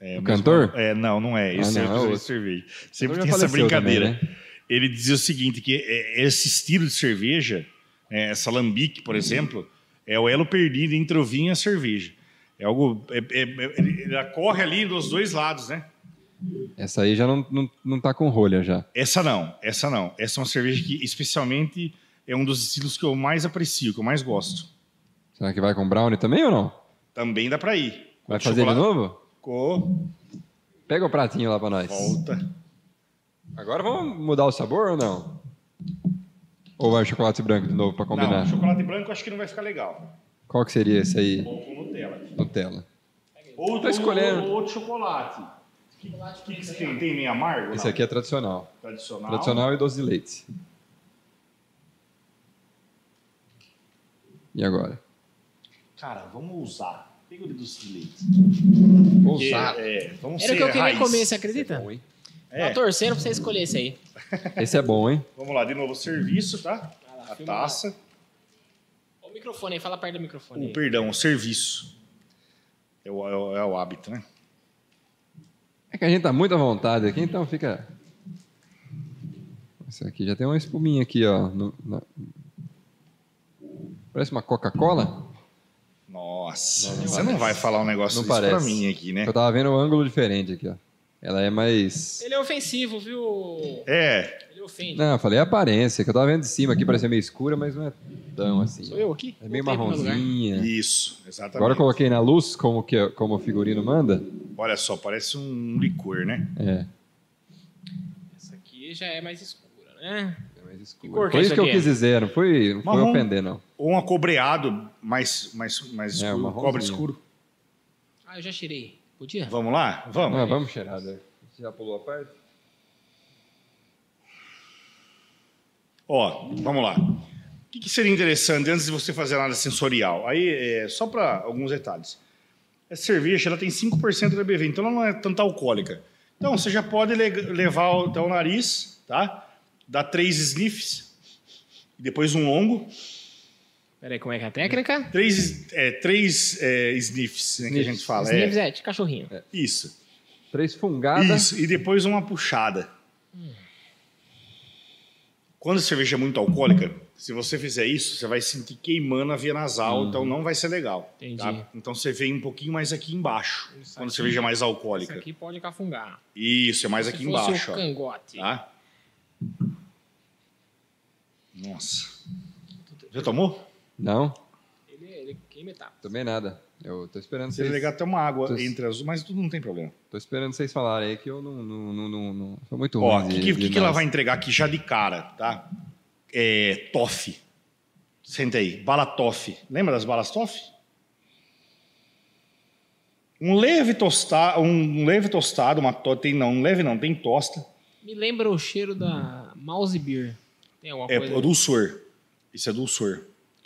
É, O mesmo- cantor? É, não, não é. Esse Ah, é, não, é o de cerveja. Sempre tem essa brincadeira. também, né? Ele dizia o seguinte, que é, esse estilo de cerveja, é, essa lambique, por exemplo, é o elo perdido entre o vinho e a cerveja. É algo... é- é- é- ela corre ali dos dois lados, né? Essa aí já não, não, não tá com rolha já. Essa não, essa não. Essa é uma cerveja que, especialmente, é um dos estilos que eu mais aprecio, que eu mais gosto. Será que vai com brownie também ou não? Também dá pra ir. Vai Com fazer de chocolate- novo? Com... Pega o pratinho lá pra nós. Volta. Agora vamos mudar o sabor ou não? Ou vai chocolate branco de novo pra combinar? Não, chocolate branco acho que não vai ficar legal. Qual que seria esse aí? Ou com Nutella. Nutella. Ou, Tá escolhendo. ou- ou outro chocolate. O que, que, que você tem? Tem meio amargo? Esse Não. aqui é tradicional. tradicional. Tradicional e doce de leite. E agora? Cara, vamos usar. Pega o de doce de leite. Vamos é, vamos Era o que eu queria raiz. comer, você acredita? Hein? É. Tô torcendo pra você escolher esse aí. Esse é bom, hein? Vamos lá, de novo, o serviço, tá? Lá, A taça. O microfone aí, fala perto do microfone. O aí. perdão, o serviço. É o, é o- é o hábito, né? É que a gente tá muito à vontade aqui, então fica. Esse aqui já tem uma espuminha aqui, ó. no- na- Parece uma Coca-Cola? Nossa, Não, não você parece. não vai falar um negócio Não pra parece. mim aqui, né? Eu tava vendo um ângulo diferente aqui, ó. Ela é mais. Ele é ofensivo, viu? É, Ele ofende. Não, eu falei a aparência, que eu tava vendo de cima aqui, parecia meio escura, mas não é tão assim. Sou eu aqui? É meio Voltei marronzinha. isso, exatamente. Agora eu coloquei na luz, como, que, como o figurino manda. Olha só, parece um licor, né? É. Essa aqui já é mais escura, né? É mais que Foi é isso que eu aqui? quis dizer, não foi, não foi Marrom. ofender, não. Ou um acobreado mais, mais, mais É, escuro, um cobre escuro. Ah, eu já tirei. Podia? Vamos lá? Vamos. Ah, vamos cheirar. né? Você já pulou a parte? Ó, vamos lá. O que, que seria interessante antes de você fazer análise sensorial? Aí, é, só para alguns detalhes. Essa cerveja ela tem 5% de ABV, então ela não é tanto alcoólica. Então, você já pode le- levar até o nariz, tá? Dar três sniffs, depois um longo. Peraí, como é que é a técnica? Três, é, três é, sniffs, né, que a gente fala. Sniffs É, é de cachorrinho. isso. Três fungadas. Isso, e depois uma puxada. Quando a cerveja é muito alcoólica, se você fizer isso, você vai sentir queimando a via nasal, então não vai ser legal. Entendi. tá? Então você vem um pouquinho mais aqui embaixo, Isso quando a aqui. cerveja é mais Isso alcoólica. aqui pode cafungar. Isso, é mais Se aqui fosse embaixo. o ó, cangote. tá? Nossa. Já tomou? Não, Ele, ele queima etapa. também nada. Eu tô esperando Seria vocês. legal ter uma água Tô- entre as duas, mas tudo não tem problema. Tô esperando vocês falarem aí que eu não, não, não, não, não- sou muito Ó, ruim. o de- que, que, de que ela vai entregar aqui já de cara, tá? É toffee. Senta aí, bala toffee. Lembra das balas toffee? Um leve tostado, um leve tostado, uma to... tem não, um leve não, tem tosta. Me lembra o cheiro da Mouse Beer. Tem alguma É coisa? o dulçor. Isso é dulçor.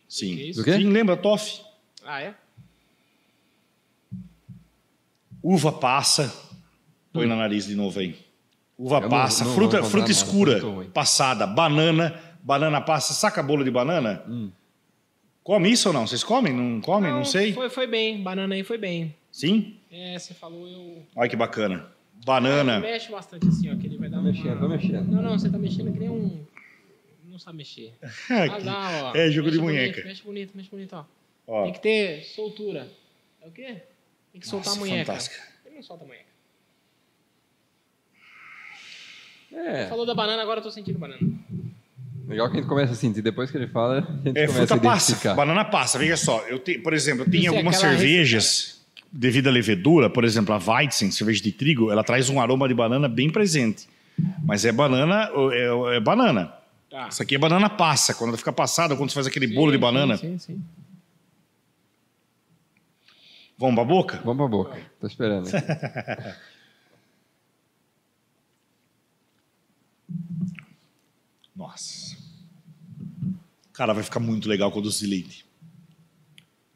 Sim. Que isso? Do quê? Lembra toffee? Ah, é? Uva passa. Põe na nariz de novo aí. Uva Eu não- passa, não fruta, vou fruta nada, escura, passada, banana, banana passa. Saca bolo de banana? Hum. Come isso ou não? Vocês comem? Não comem? Não, sei. Foi, foi bem. Banana aí foi bem. Sim? É, você falou, eu... Olha que bacana. Banana. Mexe bastante assim, ó, que ele vai dar uma... mexendo, tô mexendo. Não, não, você tá mexendo que nem um... Não sabe mexer. Ah, lá, ó. É, jogo Mexe de bonito, munheca. Mexe bonito, mexe bonito, ó. Ó, Tem que ter soltura. É o quê? Tem que soltar Nossa, a munheca. fantástica. Ele não solta a munheca. É, Falou da banana, agora eu tô sentindo banana. legal que a gente começa a sentir. Depois que ele fala, a gente é começa fruta a passa. Banana passa. Veja só. Eu tenho, por exemplo, eu tenho é algumas aquela cervejas, devido à levedura, por exemplo, a Weizen, cerveja de trigo, ela traz um aroma de banana bem presente. Mas é banana, é, é banana. Tá. Isso aqui é banana passa. Quando ela fica passada, quando você faz aquele bolo de banana. Sim, sim. Vamos pra boca? Vamos pra boca. Tô esperando. Nossa. Cara, vai ficar muito legal com o doce de leite.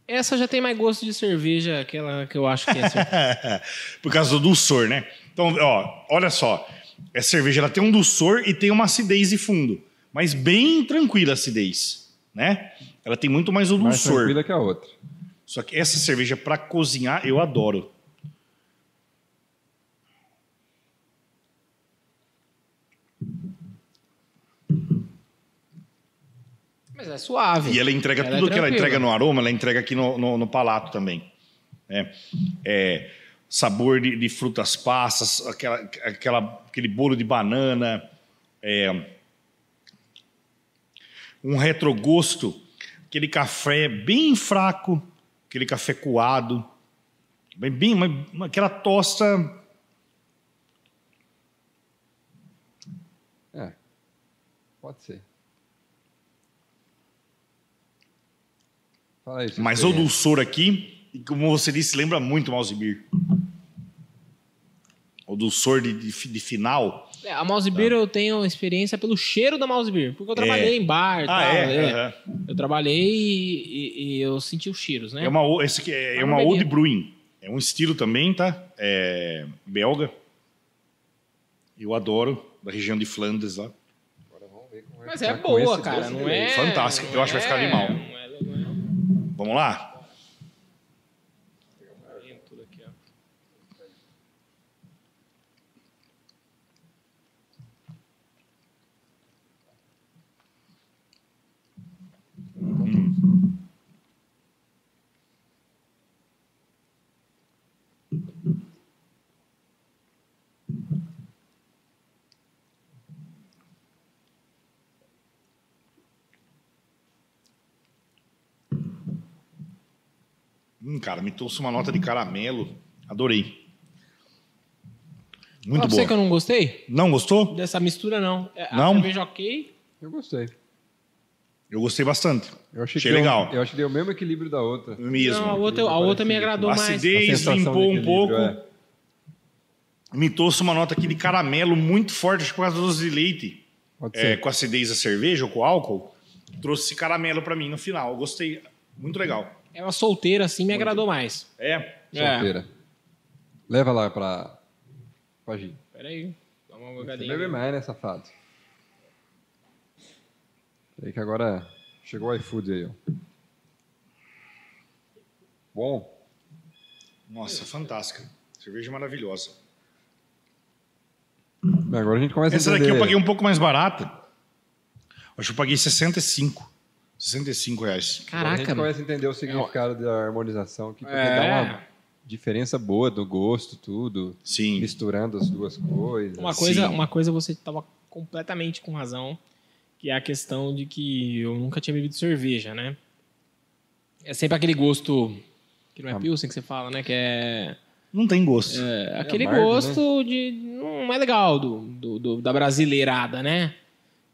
Essa já tem mais gosto de cerveja, aquela que eu acho que é cerveja. Por causa do dulçor, né? Então, ó, olha só. Essa cerveja ela tem um dulçor e tem uma acidez de fundo. Mas bem tranquila a acidez, né? Ela tem muito mais o Mais tranquila que a outra. Só que essa cerveja para cozinhar eu adoro. Mas é suave. E ela entrega Ela é tudo que ela entrega no aroma, ela entrega aqui no, no, no palato também. né? É, sabor de, de frutas passas, aquela, aquela, aquele bolo de banana, é, um retrogosto, aquele café bem fraco, aquele café coado, bem, bem uma- aquela tosta. É. Pode ser. Fala aí. Mas o dulçor aqui, e como você disse, lembra muito Beer. O dulçor de, de, de final. É, a Mouse Beer eu tenho experiência pelo cheiro da Mouse Beer, porque eu trabalhei em bar e Ah, tal. é? é. Aham. Eu trabalhei e, e- e eu senti os cheiros, né? É uma, o- esse aqui é, é uma Old. Brewing. É um estilo também, tá? É belga. Eu adoro, da região de Flandres lá. Mas é Tá boa, cara. Não é. não Eu acho que vai ficar é- animal. Não é, não é. Vamos lá? Tudo aqui, ó. Hum, cara, me trouxe uma nota de caramelo. Adorei. Muito Fala pra você boa. que eu não gostei Não gostou? dessa mistura, não. É, Não? A cerveja ok. Eu gostei. Eu gostei bastante. Eu achei, Achei legal. eu acho que deu o mesmo equilíbrio da outra. Mesmo. Não, a outra, a outra me agradou mais. acidez limpou um pouco. equilíbrio, me trouxe uma nota aqui de caramelo muito forte, acho que por causa do doce de leite. Pode É, com a acidez da cerveja ou com o álcool. Trouxe esse caramelo pra mim no final. Eu gostei. Muito legal. Ela solteira assim me agradou mais. É. É. Solteira. Leva lá pra, pra Gi. Pera aí. Dá uma Você bebe mais, né, safado? Peraí que agora chegou o iFood aí, ó. Bom. Nossa, fantástica. Cerveja maravilhosa. Agora a gente começa Essa a entender. daqui eu paguei um pouco mais barata. Acho que eu paguei 65. 65 reais. Agora a gente Caraca, mano. começa a entender o significado da harmonização aqui, porque É. dá uma diferença boa do gosto, tudo, Sim. misturando as duas coisas. Uma coisa, Sim. uma coisa você estava completamente com razão, que é a questão de que eu nunca tinha bebido cerveja, né? É sempre aquele gosto que não é Ah. pilsen que você fala, né? Que é, Não tem gosto. é aquele amargo, gosto de não é legal do, do- do- da brasileirada, né?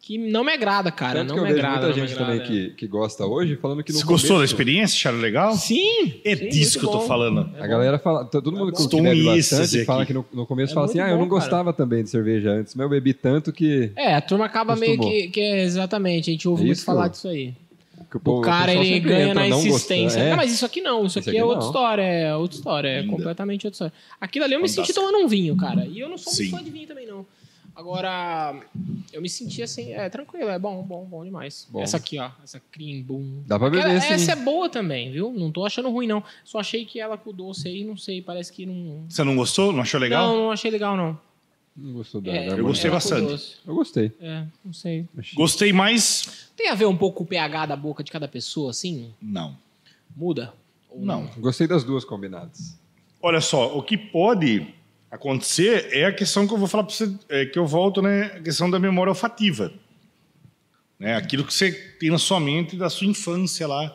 Que não me agrada, cara, Tanto não que eu me vejo agrada. muita não gente também que, que gosta hoje falando que no Você gostou da começo- experiência? Acharam legal? Sim. É sim, disso que eu tô bom. falando. É A galera fala, todo mundo que Estou bebe bastante fala aqui. que no, no começo É fala assim, ah, eu não cara. gostava também de cerveja antes, mas eu bebi tanto que, É, a turma acaba meio que, que é exatamente, a gente ouve É muito falar que disso aí. que o, O povo- cara, pessoal ele ganha na não insistência. É. Não, mas isso aqui não, isso Esse aqui é aqui outra não. história, é outra história, é completamente outra história. Aquilo ali eu me senti tomando um vinho, cara, e eu não sou muito fã de vinho também, não. Agora, eu me senti assim, é tranquilo, é bom, bom, bom demais. Bom. Essa aqui, ó, essa cream boom. Dá pra beber, sim. essa é boa também, viu? Não tô achando ruim, não. Só achei que ela com o doce aí, não sei, parece que não... Você não gostou? Não achou legal? Não, não achei legal, não. Não gostou da, É, da Eu gostei ela bastante. Eu gostei. É, não sei. Gostei mais? Tem a ver um pouco com o pH da boca de cada pessoa, assim? Não. Muda? Ou Não. Gostei das duas combinadas. Olha só, o que pode acontecer é a questão que eu vou falar para você, é, que eu volto, né? A questão da memória olfativa. Né? Aquilo que você tem na sua mente da sua infância lá.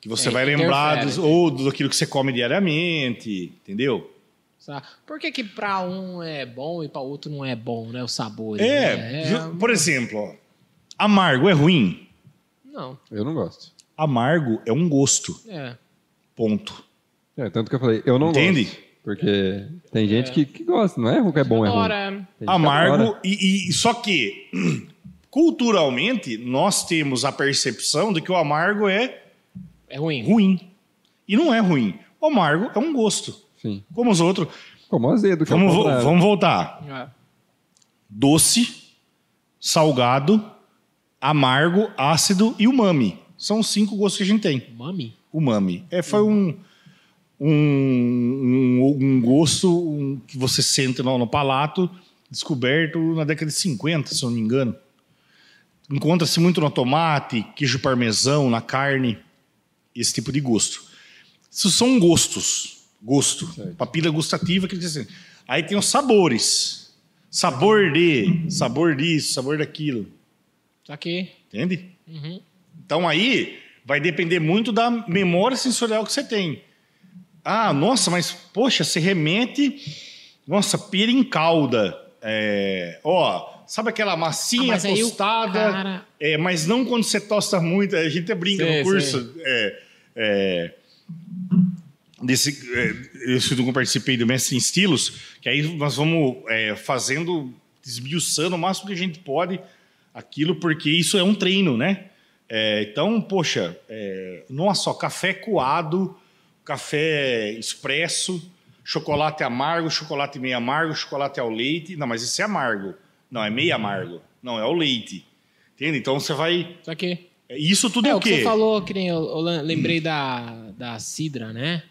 Que você É, vai lembrar, dos, ou daquilo que você come diariamente, entendeu? Por que, que pra um é bom e pra outro não é bom, né? O sabor. É, né? ju- por exemplo, ó, amargo é ruim? Não, Eu não gosto. Amargo é um gosto, é. ponto. É, tanto que eu falei, eu não Entende? gosto. Porque tem gente que, que gosta, não é ruim que é bom, é ruim. Amargo, e, e- só que culturalmente nós temos a percepção de que o amargo é é ruim. ruim. E não é ruim. O amargo é um gosto, Sim. como os outros. Como azedo, que é o Vamos, vo- vamos voltar. É. Doce, salgado, amargo, ácido e umami. São os cinco gostos que a gente tem. Mami? Umami. É, foi um, um, um, um gosto um, que você sente no, no palato, descoberto na década de 50, se eu não me engano. Encontra-se muito no tomate, queijo parmesão, na carne, esse tipo de gosto. Isso são gostos, gosto, Certo. papila gustativa que diz assim. Aí tem os sabores, sabor de, sabor disso, sabor daquilo, Saquei. entende? Uhum. Então aí vai depender muito da memória sensorial que você tem. Ah, nossa, mas poxa, você remete, nossa, pera em calda. É, ó, sabe aquela massinha Ah, mas tostada? cara- É, mas não quando você tosta muito. A gente brinca Sei, no curso. É, é, desse, é, esse que eu participei do Mestre em Estilos, que aí nós vamos é, fazendo, desmiuçando o máximo que a gente pode aquilo, porque isso é um treino, né? É, então, poxa, é, nossa, ó, café coado, café expresso, chocolate amargo, chocolate meio amargo, chocolate ao leite. Não, mas isso é amargo. Não, é meio amargo. Não, é o leite. Entende? Então você vai. Saquei. Isso tudo é, É, o que quê? você falou, que nem eu, eu lem- lembrei da, da Cidra, né?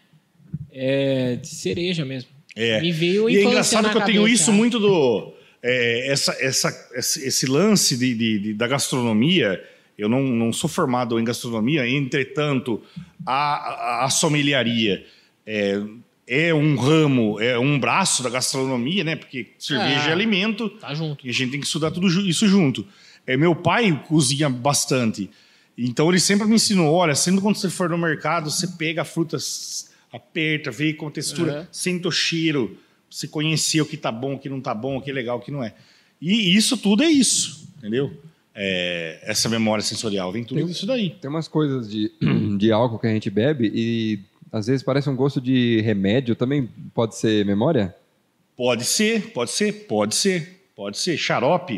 É de cereja mesmo. É. Me veio E é engraçado na que eu tenho isso muito do. é, essa, essa, esse, esse lance de, de- de- da gastronomia. Eu não, não sou formado em gastronomia, entretanto, a, a, é, é um ramo, é um braço da gastronomia, né? Porque cerveja É. é alimento. Tá junto. E a gente tem que estudar tudo isso junto. É, meu pai cozinha bastante. Então ele sempre me ensinou: olha, sempre quando você for no mercado, você pega a fruta, aperta, vê com a textura, Uhum. sente o cheiro, você conhecer o que tá bom, o que não tá bom, o que é legal, o que não é. E isso tudo é isso, entendeu? É, essa memória sensorial, vem tudo isso daí. Tem umas coisas de, de álcool que a gente bebe e às vezes parece um gosto de remédio. Também pode ser memória? Pode ser, pode ser, pode ser, pode ser. Xarope.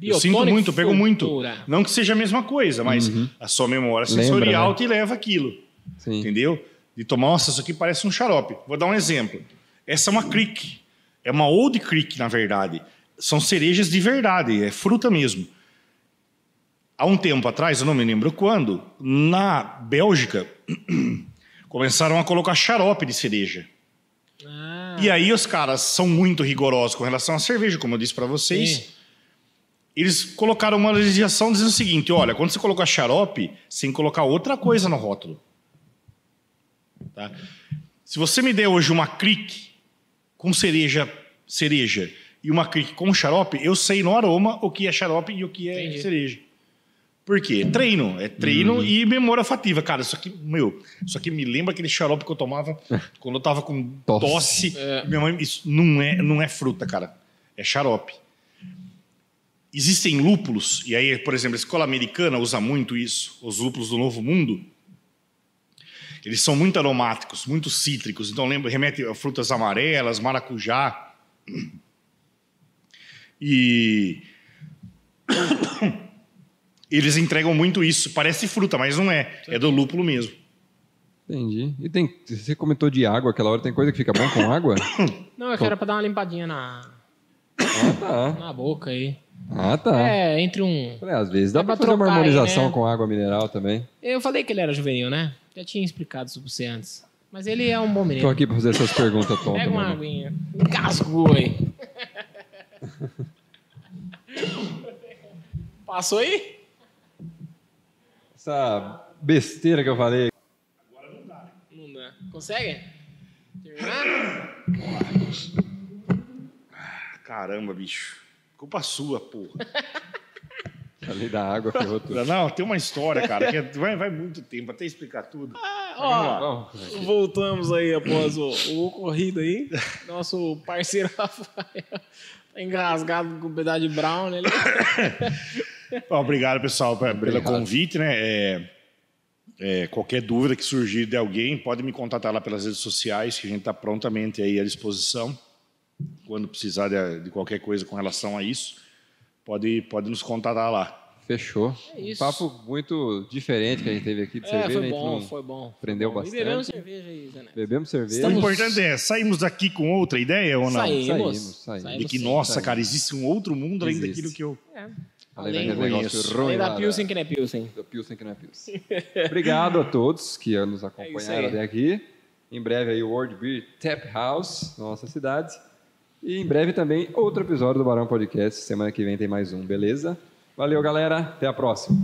Eu Biotônico sinto muito, eu pego muito. Não que seja a mesma coisa, mas a sua memória sensorial né? te leva aquilo. Sim. Entendeu? De tomar, nossa, isso aqui parece um xarope. Vou dar um exemplo. Essa é uma creek. É uma old creek, na verdade. São cerejas de verdade, é fruta mesmo. Há um tempo atrás, eu não me lembro quando, na Bélgica, começaram a colocar xarope de cereja. Ah, E aí os caras são muito rigorosos com relação à cerveja, como eu disse para vocês. Sim. Eles colocaram uma legislação dizendo o seguinte: olha, quando você colocar xarope, você tem que colocar outra coisa no rótulo. Tá? Se você me der hoje uma cric com cereja, cereja e uma cric com xarope, eu sei no aroma o que é xarope e o que é Entendi. cereja. Por quê? Treino. É treino e memória afativa. Cara, isso aqui, meu, isso aqui me lembra aquele xarope que eu tomava quando eu tava com Tosse. tosse. Minha mãe, isso não é, não é fruta, cara. É xarope. Existem lúpulos, e aí, por exemplo, a escola americana usa muito isso, os lúpulos do Novo Mundo. Eles são muito aromáticos, muito cítricos, então lembra, remete a frutas amarelas, maracujá. E eles entregam muito isso. Parece fruta, mas não é. É do lúpulo mesmo. Entendi. E tem, você comentou de água aquela hora, tem coisa que fica bom com água? Não, eu quero pra dar uma limpadinha na, ah, tá. na boca aí. Ah, tá. É, entre um. Falei, às vezes dá, Dá pra pra fazer uma trocar aí, harmonização né? com água mineral também. Eu falei que ele era juvenil, né? Já tinha explicado isso pra você antes. Mas ele é um bom Tô menino. aqui pra fazer essas perguntas tontas. Pega uma mano. aguinha. Engasgou aí. Passou aí? Essa besteira que eu falei. Não dá. Consegue? Terminar? Caramba, bicho. Culpa sua, porra. Falei da água, ferrou tudo. Não, tem uma história, cara, que vai, vai muito tempo até explicar tudo. Ó, Vamos. voltamos aí após o, o ocorrido aí. Nosso parceiro Rafael tá engasgado com um pedaço de brown. Ele... Obrigado, pessoal, pe- pelo Obrigado. convite, né? É, é, qualquer dúvida que surgir de alguém, pode me contatar lá pelas redes sociais, que a gente está prontamente aí à disposição. Quando precisar de, de qualquer coisa com relação a isso, pode, pode nos contatar lá. Fechou. É Um isso. papo muito diferente que a gente teve aqui de É, cerveja. foi bom, foi bom. aprendeu Foi bom. bastante. E bebemos cerveja aí, Zé Neto. Bebemos cerveja. O Estamos- importante é, saímos daqui com outra ideia ou não? Saímos. Saímos, saímos. De que, nossa, saímos. cara, existe um outro mundo além Existe. daquilo que eu... É. Além Além, daquele negócio ruim além da lá Pilsen que não é Pilsen. da Pilsen que não é Pilsen. Obrigado a todos que nos É acompanharam aí. até aqui. Em breve aí o World Beer Tap House, nossa cidade. E em breve também outro episódio do Barão Podcast. Semana que vem tem mais um, beleza? Valeu, galera. Até a próxima.